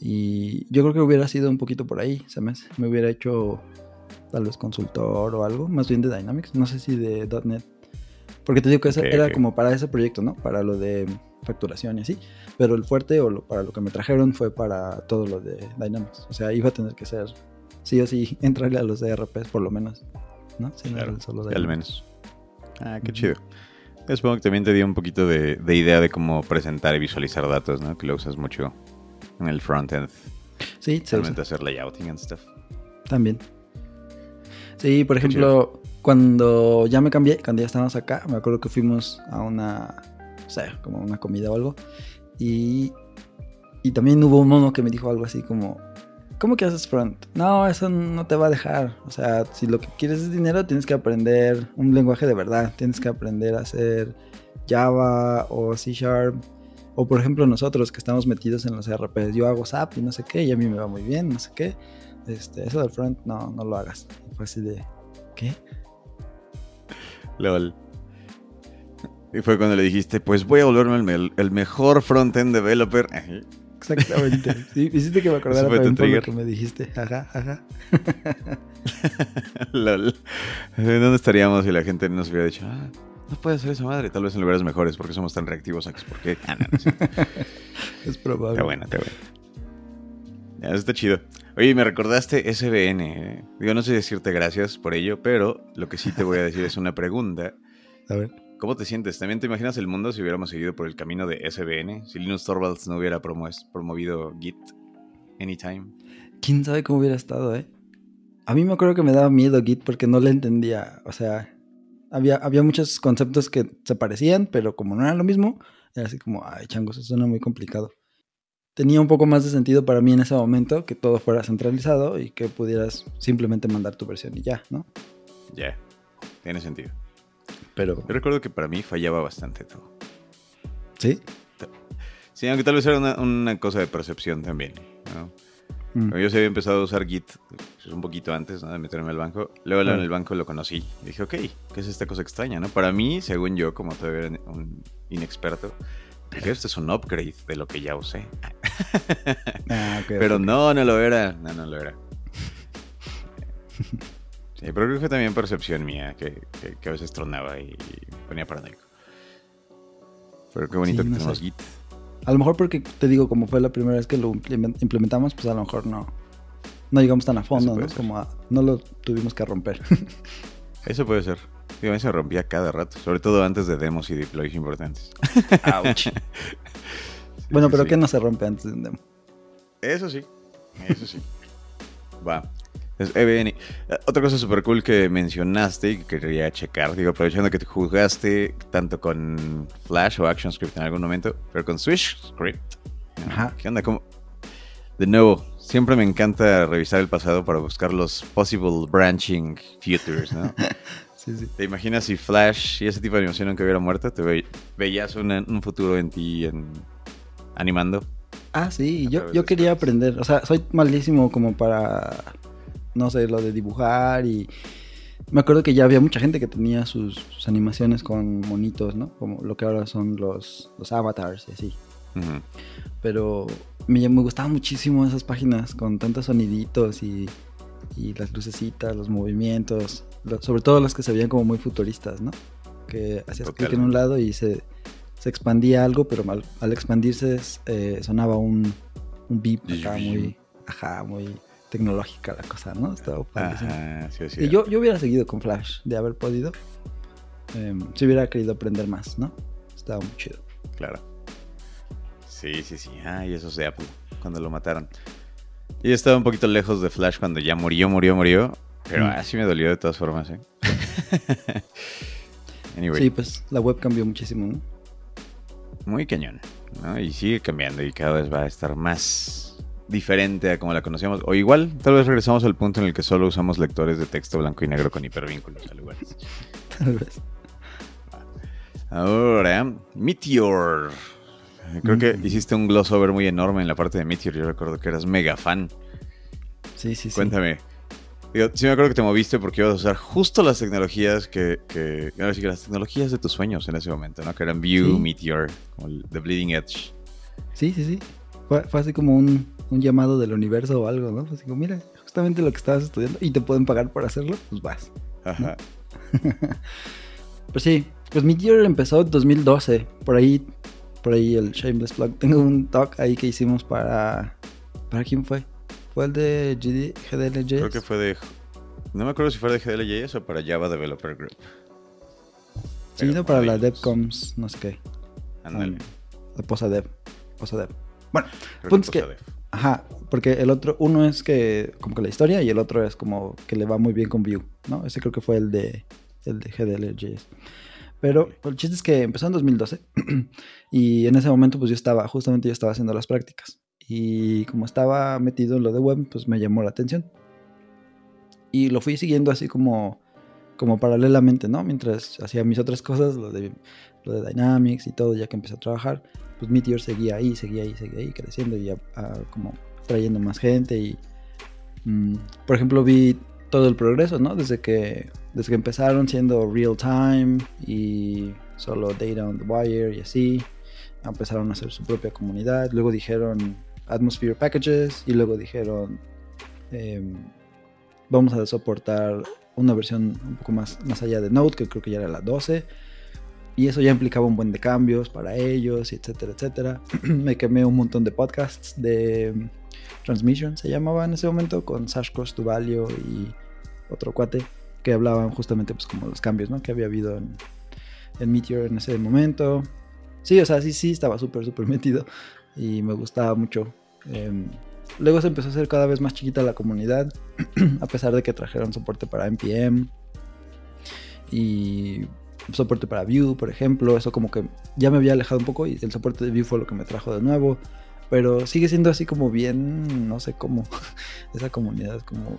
Y yo creo que hubiera sido un poquito por ahí, me, me hubiera hecho tal vez consultor o algo, más bien de Dynamics, no sé si de .NET. Porque te digo que era como para ese proyecto, ¿no? Para lo de facturación y así. Pero el fuerte o para lo que me trajeron fue para todo lo de Dynamics. O sea, iba a tener que ser sí o sí <laughs> entrarle a los ERPs por lo menos, ¿no? claro, solo al menos. Ah, qué chido. Supongo que también te dio un poquito de, idea de cómo presentar y visualizar datos, ¿no? Que lo usas mucho en el frontend. Sí, se hacer layouting and stuff. También. Sí, por ejemplo, cuando ya me cambié, cuando ya estábamos acá, me acuerdo que fuimos a una, o sea, como una comida o algo. Y, y también hubo un mono que me dijo algo así como, ¿cómo que haces front? No, eso no te va a dejar. O sea, si lo que quieres es dinero, tienes que aprender un lenguaje de verdad. Tienes que aprender a hacer Java o C Sharp. O por ejemplo nosotros que estamos metidos en los RPs, yo hago SAP y no sé qué, y a mí me va muy bien, no sé qué. Este, eso del front, no, no lo hagas. fue así de, ¿qué? LOL. Y fue cuando le dijiste, pues voy a volverme el, mejor front-end developer. Exactamente. <laughs> Sí, hiciste que me acordara por lo que me dijiste. Ajá, ajá. <laughs> Lol. ¿Dónde estaríamos si la gente nos hubiera dicho, ah, no puede ser esa madre? Tal vez en lugares mejores porque somos tan reactivos. ¿Por qué? Ah, no, <laughs> es probable. Está buena, está buena. Ya, eso está chido. Oye, me recordaste SBN. ¿eh? Digo, no sé decirte gracias por ello, pero lo que sí te voy a decir es una pregunta. <laughs> A ver. ¿Cómo te sientes? ¿También te imaginas el mundo si hubiéramos seguido por el camino de SBN? Si Linus Torvalds no hubiera promovido Git Anytime. ¿Quién sabe cómo hubiera estado, eh? A mí me acuerdo que me daba miedo Git porque no le entendía. O sea, había, había muchos conceptos que se parecían, pero como no eran lo mismo, era así como, ay, changos, eso suena muy complicado. Tenía un poco más de sentido para mí en ese momento que todo fuera centralizado y que pudieras simplemente mandar tu versión y ya, ¿no? Ya, tiene sentido. Pero... Yo recuerdo que para mí fallaba bastante todo. ¿Sí? Sí, aunque tal vez era una, cosa de percepción también. ¿no? Mm. Yo se había empezado a usar Git pues, un poquito antes de meterme al banco. Luego en el banco lo conocí. Y dije, ok, ¿qué es esta cosa extraña? ¿no? Para mí, según yo, como todavía era un inexperto, dije, esto es un upgrade de lo que ya usé. <laughs> Ah, Pero no, no lo era. No, no lo era. Sí, pero creo que fue también percepción mía, que, a veces tronaba y, ponía paranoico. Pero qué bonito que tenemos Git. A lo mejor porque, te digo, como fue la primera vez que lo implementamos, pues a lo mejor no, no llegamos tan a fondo, ¿no? Como no lo tuvimos que romper. Eso puede ser. A mí se rompía cada rato, sobre todo antes de demos y deploys importantes. <laughs> Ouch. bueno, pero ¿qué no se rompe antes de un demo? Eso sí, eso sí. Va. Es EBN. Eh, otra cosa súper cool que mencionaste y que quería checar, digo, aprovechando que te jugaste tanto con Flash o ActionScript en algún momento, pero con SwitchScript. Ajá. ¿Qué onda? ¿Cómo? De nuevo, siempre me encanta revisar el pasado para buscar los possible branching futures, ¿no? <laughs> sí, sí. ¿Te imaginas si Flash y ese tipo de animación aunque hubiera muerto, te veías un, futuro en ti en, animando? Ah, sí, yo, yo quería aprender, o sea, soy malísimo como para no sé, lo de dibujar y... Me acuerdo que ya había mucha gente que tenía sus, animaciones con monitos, ¿no? Como lo que ahora son los, los avatars y así. Pero me, me gustaban muchísimo esas páginas con tantos soniditos y, y las lucecitas, los movimientos, sobre todo las que se veían como muy futuristas, ¿no? Que hacías clic en un lado y se, se expandía algo, pero al, al expandirse eh, sonaba un, un beep acá muy, ajá, muy tecnológica la cosa, ¿no? Estaba y yo, yo hubiera seguido con Flash, de haber podido. Em, si hubiera querido aprender más, ¿no? Estaba muy chido. Claro. Sí, sí, sí. Ay, eso de Apple, cuando lo mataron. Y estaba un poquito lejos de Flash cuando ya murió, murió, murió. Pero mm. así me dolió de todas formas, ¿eh? <laughs> Sí, pues la web cambió muchísimo, ¿no? Muy cañón, ¿no? Y sigue cambiando y cada vez va a estar más diferente a como la conocíamos. O igual, tal vez regresamos al punto en el que solo usamos lectores de texto blanco y negro con hipervínculos <laughs> Tal vez. Ahora, Meteor. Creo que mm. hiciste un glossover muy enorme en la parte de Meteor. Yo recuerdo que eras mega fan. Sí, sí, sí. Cuéntame. Sí me acuerdo que te moviste porque ibas a usar justo las tecnologías que, que, que las tecnologías de tus sueños en ese momento, ¿no? Que eran Vue, Meteor, como el, The Bleeding Edge. Sí, sí, sí. fue así como un, un llamado del universo o algo, ¿no? Pues digo, mira, justamente lo que estabas estudiando y te pueden pagar por hacerlo, pues vas. Ajá. <laughs> pues sí, pues mi year empezó en 2012, por ahí, por ahí el Shameless Plug. Tengo un talk ahí que hicimos para, ¿para quién fue? ¿Fue el de GDLJS? Creo que fue de, no me acuerdo si fue de GDLJS o para Java Developer Group. sí, no para la DevComs, no sé qué. Ándale. Um, la PosaDev. PosaDev. Bueno, punto es que... Ajá, porque el otro, uno es que como que la historia y el otro es como que le va muy bien con Vue, ¿no? Ese creo que fue el de, el de GDLJS. Pero el chiste es que empezó en 2012 <clears throat> y en ese momento pues yo estaba, justamente yo estaba haciendo las prácticas y como estaba metido en lo de web pues me llamó la atención. Y lo fui siguiendo así como, como paralelamente, ¿no? Mientras hacía mis otras cosas, lo de, lo de Dynamics y todo, ya que empecé a trabajar pues Meteor seguía ahí, seguía ahí, seguía ahí, creciendo y como trayendo más gente y, mm, por ejemplo, vi todo el progreso, ¿no? Desde que, desde que empezaron siendo real time y solo data on the wire y así, empezaron a hacer su propia comunidad. Luego dijeron Atmosphere Packages y luego dijeron em, vamos a soportar una versión un poco más, más allá de Node, que creo que ya era la 12. Y eso ya implicaba un buen de cambios para ellos, etcétera, etcétera. <clears throat> Me quemé un montón de podcasts de Transmission, se llamaba en ese momento, con Sash Cross Tuvalio y otro cuate, que hablaban justamente pues como los cambios, ¿no? Que había habido en, en Meteor en ese momento. Sí, o sea, sí, sí, estaba súper, súper <laughs> metido y me gustaba mucho. Em, luego se empezó a hacer cada vez más chiquita la comunidad, <clears throat> a pesar de que trajeron soporte para NPM y soporte para Vue, por ejemplo. Eso como que ya me había alejado un poco y el soporte de Vue fue lo que me trajo de nuevo. Pero sigue siendo así como bien, no sé cómo, <laughs> esa comunidad, como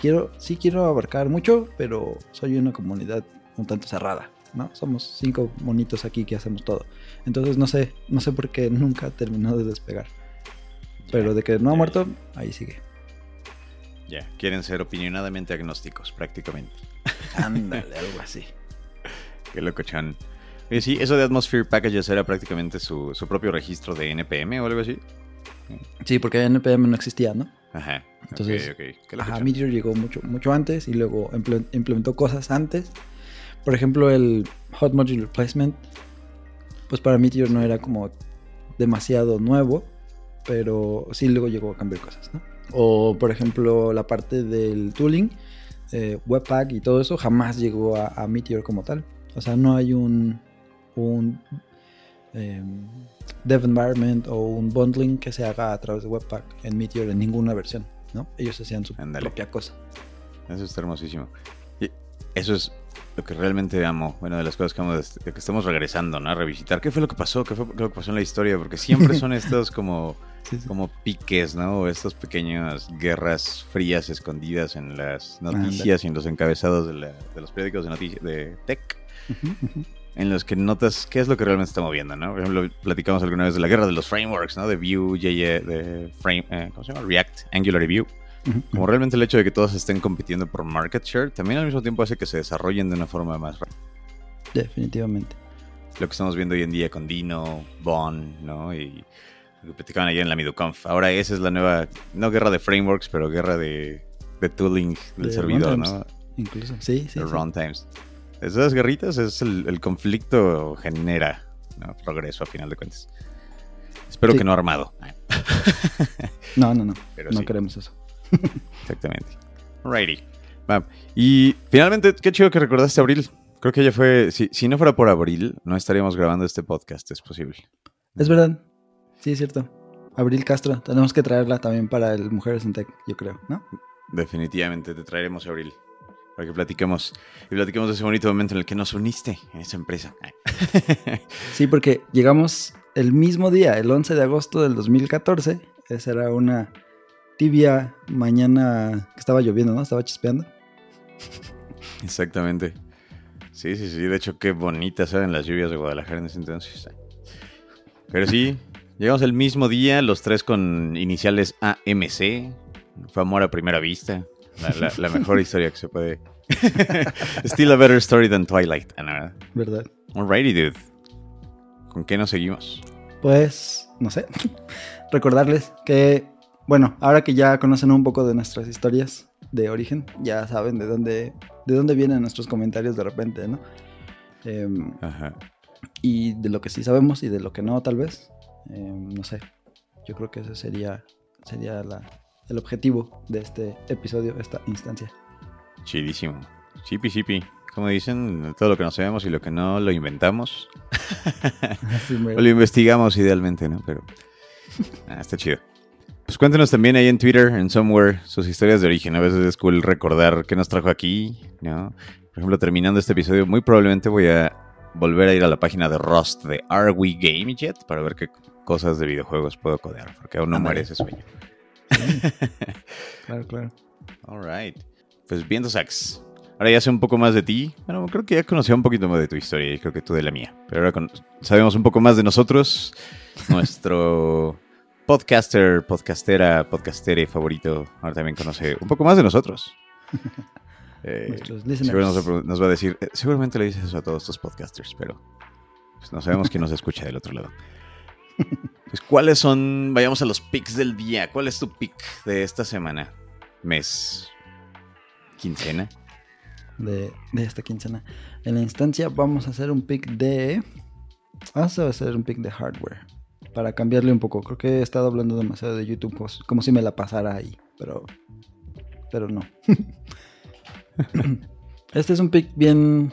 quiero, sí quiero abarcar mucho, pero soy una comunidad un tanto cerrada, ¿no? Somos cinco monitos aquí que hacemos todo. Entonces no sé, no sé por qué nunca terminó de despegar. Pero de que no ha muerto, ahí sigue. Ya, quieren ser opinionadamente agnósticos, prácticamente. <laughs> Ándale, algo así. <laughs> Qué loco, Chan. Oye, sí, eso de Atmosphere Packages era prácticamente su, su propio registro de NPM o algo así. Sí, porque NPM no existía, ¿no? Ajá. Entonces, ok, ok. Qué loco, Ajá. Meteor llegó mucho, mucho antes y luego imple- implementó cosas antes. Por ejemplo, el Hot Module Replacement, pues para Meteor no era como demasiado nuevo, pero sí luego llegó a cambiar cosas, ¿no? O por ejemplo, la parte del tooling, eh, Webpack y todo eso jamás llegó a, a Meteor como tal. O sea, no hay un, un em, dev environment o un bundling que se haga a través de Webpack en Meteor en ninguna versión, ¿no? Ellos hacían su propia cosa. Eso está hermosísimo. Y eso es lo que realmente amo. Bueno, de las cosas que amo, que estamos regresando, ¿no? A revisitar. ¿Qué fue lo que pasó? ¿Qué fue lo que pasó en la historia? Porque siempre son estos como, <laughs> Sí, sí. como piques, ¿no? Estas pequeñas guerras frías escondidas en las noticias y en los encabezados de, la- de los periódicos de, noticias de tech. En los que notas qué es lo que realmente está moviendo, ¿no? Por ejemplo, platicamos alguna vez de la guerra de los frameworks, ¿no? De Vue, JS, de frame, eh, ¿cómo se llama? React, Angular y Vue. Como realmente el hecho de que todos estén compitiendo por market share, también al mismo tiempo hace que se desarrollen de una forma más rápida. Definitivamente. Lo que estamos viendo hoy en día con Dino, Bon, ¿no? Y lo que platicaban ayer en la MidoConf. Ahora esa es la nueva, no guerra de frameworks, pero guerra de, de tooling del De servidor. ¿no? Incluso. Sí, sí. runtimes. Esas guerritas es el, el conflicto genera ¿no? progreso a final de cuentas. Espero Sí. que no armado. No, no, no. Pero no sí. queremos eso. Exactamente. Alrighty. Va. Y finalmente, qué chido que recordaste Abril. Creo que ya fue. Si, si no fuera por Abril, no estaríamos grabando este podcast, es posible. Es verdad. Sí, es cierto. Abril Castro. Tenemos que traerla también para el Mujeres en Tech, yo creo, ¿no? Definitivamente te traeremos Abril. Para que platiquemos. Y platiquemos de ese bonito momento en el que nos uniste en esa empresa. <laughs> Sí, porque llegamos el mismo día, el 11 de agosto del 2014. Esa era una tibia mañana que estaba lloviendo, ¿no? Estaba chispeando. Exactamente. Sí, sí, sí. De hecho, qué bonitas eran las lluvias de Guadalajara en ese entonces. Pero sí, llegamos el mismo día, los tres con iniciales AMC. Fue amor a primera vista. La, la- la mejor historia que se puede. <laughs> Still a better story than Twilight. ¿verdad? ¿Verdad? Alrighty, dude. ¿Con qué nos seguimos? Pues, no sé. <laughs> Recordarles que, bueno, ahora que ya conocen un poco de nuestras historias de origen, ya saben de dónde, de dónde vienen nuestros comentarios de repente, ¿no? Em, Ajá. y de lo que sí sabemos y de lo que no, tal vez. Em, no sé. Yo creo que ese sería, sería la- el objetivo de este episodio, esta instancia. Chidísimo. Chipi, chipi. Como dicen, todo lo que no sabemos y lo que no lo inventamos. <laughs> <laughs> O lo investigamos idealmente, ¿no? Pero <laughs> ah, está chido. Pues cuéntenos también ahí en Twitter, en Somewhere, sus historias de origen. A veces es cool recordar qué nos trajo aquí, ¿no? Por ejemplo, terminando este episodio, muy probablemente voy a volver a ir a la página de Rust de Are We Game Yet para ver qué cosas de videojuegos puedo codear, porque aún no muere ese sueño. Claro, claro. Alright. Pues viendo Sax. Ahora ya sé un poco más de ti. Bueno, creo que ya conocía un poquito más de tu historia y creo que tú de la mía. Pero ahora sabemos un poco más de nosotros. <laughs> Nuestro podcaster, podcastera, podcastere favorito ahora también conoce un poco más de nosotros. <laughs> Eh, seguro nos, va a pre- nos va a decir, eh, seguramente le dices eso a todos tus podcasters, pero pues no sabemos quién nos escucha del otro lado. <laughs> Pues, ¿Cuáles son? Vayamos a los picks del día. ¿Cuál es tu pick de esta semana? Mes. Quincena. De, de esta quincena. En la instancia vamos a hacer un pick de. Vamos a hacer un pick de hardware. Para cambiarle un poco. Creo que he estado hablando demasiado de YouTube. pues, como si me la pasara ahí. Pero. Pero no. <laughs> este es un pick bien.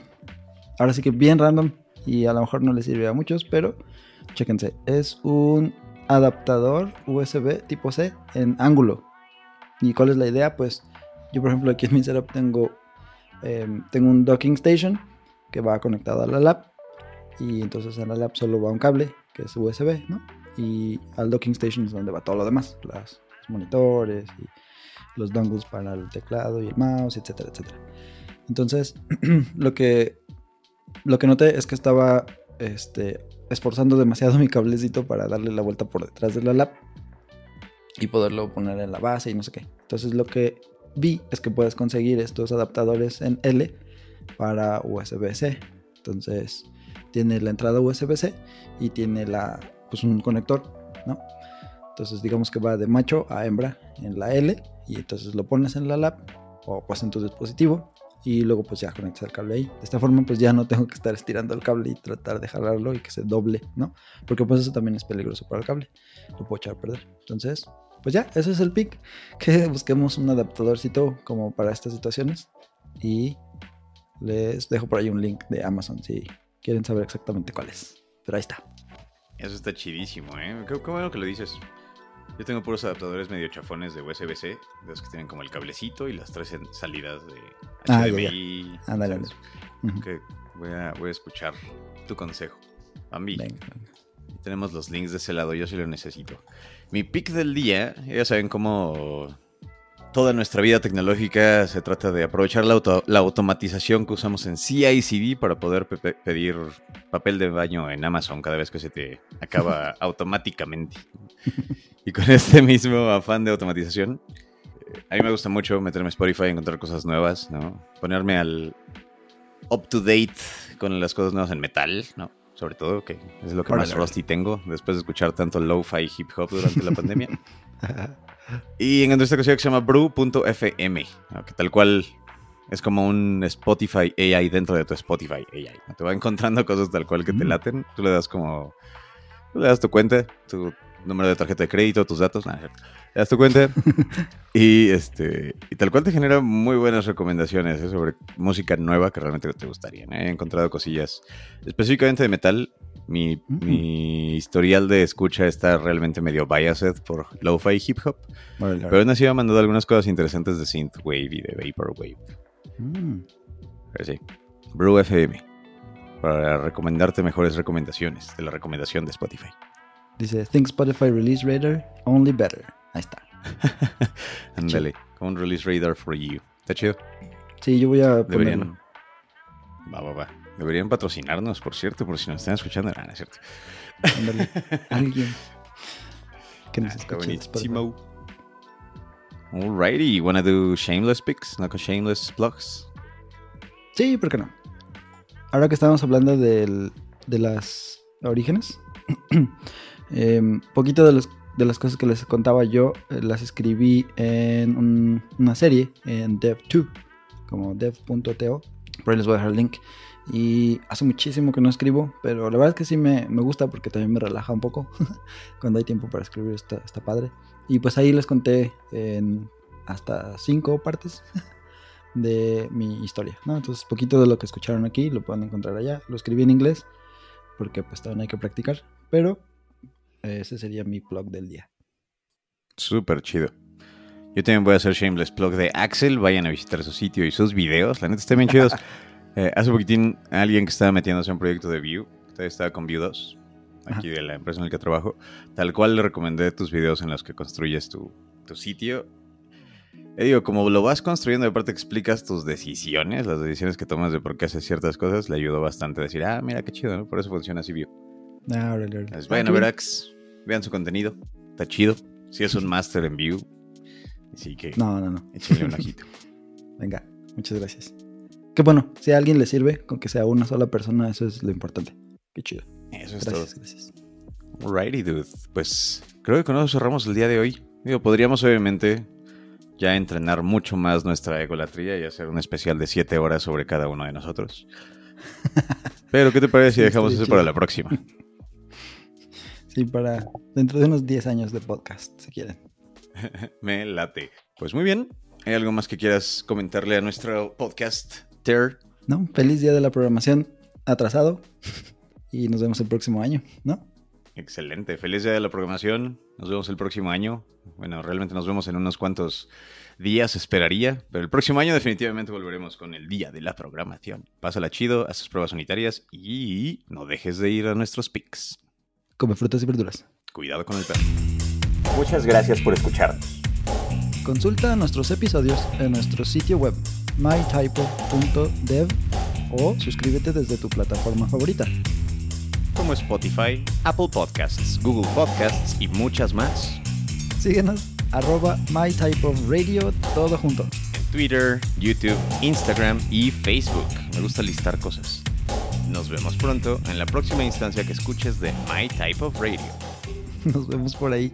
Ahora sí que bien random. Y a lo mejor no le sirve a muchos. Pero. Chéquense. Es un adaptador USB tipo C en ángulo. ¿Y cuál es la idea? Pues. Yo, por ejemplo, aquí en mi setup tengo. em, tengo un docking station que va conectado a la lab. Y entonces en la lab solo va un cable que es USB, ¿no? Y al docking station es donde va todo lo demás, las, los monitores y los dongles para el teclado y el mouse, etcétera, etcétera. Entonces, <clears throat> lo que lo que noté es que estaba este, esforzando demasiado <laughs> mi cablecito para darle la vuelta por detrás de la lab y poderlo poner en la base y no sé qué. Entonces, lo que vi es que puedes conseguir estos adaptadores en L para USB-C. Entonces, tiene la entrada USB-C y tiene la, pues un conector, ¿no? Entonces digamos que va de macho a hembra en la L y entonces lo pones en la lab o pues en tu dispositivo y luego pues ya conectas el cable ahí. De esta forma pues ya no tengo que estar estirando el cable y tratar de jalarlo y que se doble, ¿no? Porque pues eso también es peligroso para el cable, lo puedo echar a perder. Entonces, pues ya, ese es el pick, <laughs> que busquemos un adaptadorcito como para estas situaciones y les dejo por ahí un link de Amazon si quieren saber exactamente cuál es. Pero ahí está. Eso está chidísimo, ¿eh? Qué, qué bueno que lo dices. Yo tengo puros adaptadores medio chafones de USB-C, de los que tienen como el cablecito y las tres salidas de Ah, HDMI. Ándale, ¿sabes? Ujú. Que voy, a, voy a escuchar tu consejo. Bambi, Venga, venga. tenemos los links de ese lado, yo sí lo necesito. Mi pick del día, ya saben cómo toda nuestra vida tecnológica se trata de aprovechar la, auto- la automatización que usamos en CI/CD para poder pe- pe- pedir papel de baño en Amazon cada vez que se te acaba <laughs> automáticamente. Y con este mismo afán de automatización, eh, a mí me gusta mucho meterme a Spotify y encontrar cosas nuevas, ¿no? Ponerme al up to date con las cosas nuevas en metal, ¿no? Sobre todo, que es lo que más rusty tengo después de escuchar tanto lo-fi y hip hop durante la pandemia. <laughs> Y encontré esta cosa que se llama brew.fm, que tal cual es como un Spotify AI dentro de tu Spotify AI. Te va encontrando cosas tal cual que te Mm. laten. Tú le das como. Tú le das tu cuenta, tu número de tarjeta de crédito, tus datos. nada, le das tu cuenta <laughs> y este y tal cual te genera muy buenas recomendaciones ¿eh? sobre música nueva que realmente te gustarían. ¿eh? He encontrado cosillas específicamente de metal. Mi, mi historial de escucha está realmente medio biased por lo-fi y hip hop. Pero aún así me ha mandado algunas cosas interesantes de Synthwave y de Vaporwave. Mm, Pero sí. Brew FM. Para recomendarte mejores recomendaciones de la recomendación de Spotify. Dice, Think Spotify Release Radar, only better. Ahí está. <laughs> Ándale. Como un release radar for you. Está chido. Sí, yo voy a ponerlo. Deberían. Va, va, va. Deberían patrocinarnos, por cierto, por si nos están escuchando. Ah, no es cierto. Ándale. <laughs> Alguien que nos Ah, está buenísimo. Alrighty, you wanna do shameless picks, no shameless plugs? Sí, ¿por qué no? Ahora que estamos hablando del- de las orígenes, <clears throat> em, poquito de, los- de las cosas que les contaba yo eh, las escribí en un- una serie en Dev2, como dev.to. Por ahí les voy a dejar el link. Y hace muchísimo que no escribo, pero la verdad es que sí me, me gusta porque también me relaja un poco. <laughs> Cuando hay tiempo para escribir está, está padre. Y pues ahí les conté en hasta cinco partes <laughs> de mi historia, ¿no? Entonces, poquito de lo que escucharon aquí lo pueden encontrar allá. Lo escribí en inglés porque pues también hay que practicar, pero ese sería mi blog del día. Súper chido. Yo también voy a hacer shameless plug de Axel. Vayan a visitar su sitio y sus videos. La neta están bien chidos. <laughs> Eh, hace poquitín alguien que estaba metiéndose en un proyecto de Vue, todavía estaba con Vue 2, aquí de la empresa en la que trabajo, tal cual le recomendé tus videos en los que construyes tu, tu sitio. Y digo, como lo vas construyendo, aparte explicas tus decisiones, las decisiones que tomas de por qué haces ciertas cosas, le ayudó bastante a decir, ah, mira qué chido, ¿no? Por eso funciona así Vue. Ah, órale, órale. Entonces, Ah, vayan a ver. Axe, vean su contenido, está chido. Si es un <laughs> máster en Vue, así que No, no, no. échenle un ojito. <laughs> Venga, muchas gracias. Qué bueno, si a alguien le sirve, con que sea una sola persona, eso es lo importante. Qué chido. Eso es Gracias, todo. gracias. Alrighty, dude. Pues creo que con eso cerramos el día de hoy. Digo, podríamos obviamente ya entrenar mucho más nuestra egolatría y hacer un especial de 7 horas sobre cada uno de nosotros. <laughs> Pero, ¿qué te parece si dejamos eso para la próxima? <laughs> Sí, para dentro de unos 10 años de podcast, si quieren. <laughs> Me late. Pues muy bien. ¿Hay algo más que quieras comentarle a nuestro podcast, Ter? No, feliz día de la programación atrasado. <laughs> Y nos vemos el próximo año, ¿no? Excelente. Feliz día de la programación. Nos vemos el próximo año. Bueno, realmente nos vemos en unos cuantos días, esperaría. Pero el próximo año definitivamente volveremos con el día de la programación. Pásala chido, haz tus pruebas unitarias y no dejes de ir a nuestros pics. Come frutas y verduras. Cuidado con el perro. Muchas gracias por escucharnos. Consulta nuestros episodios en nuestro sitio web mytypo.dev o suscríbete desde tu plataforma favorita. Como Spotify, Apple Podcasts, Google Podcasts y muchas más. Síguenos arroba mytypeofradio todo junto. En Twitter, YouTube, Instagram y Facebook. Me gusta listar cosas. Nos vemos pronto en la próxima instancia que escuches de My Type of Radio. <laughs> Nos vemos por ahí.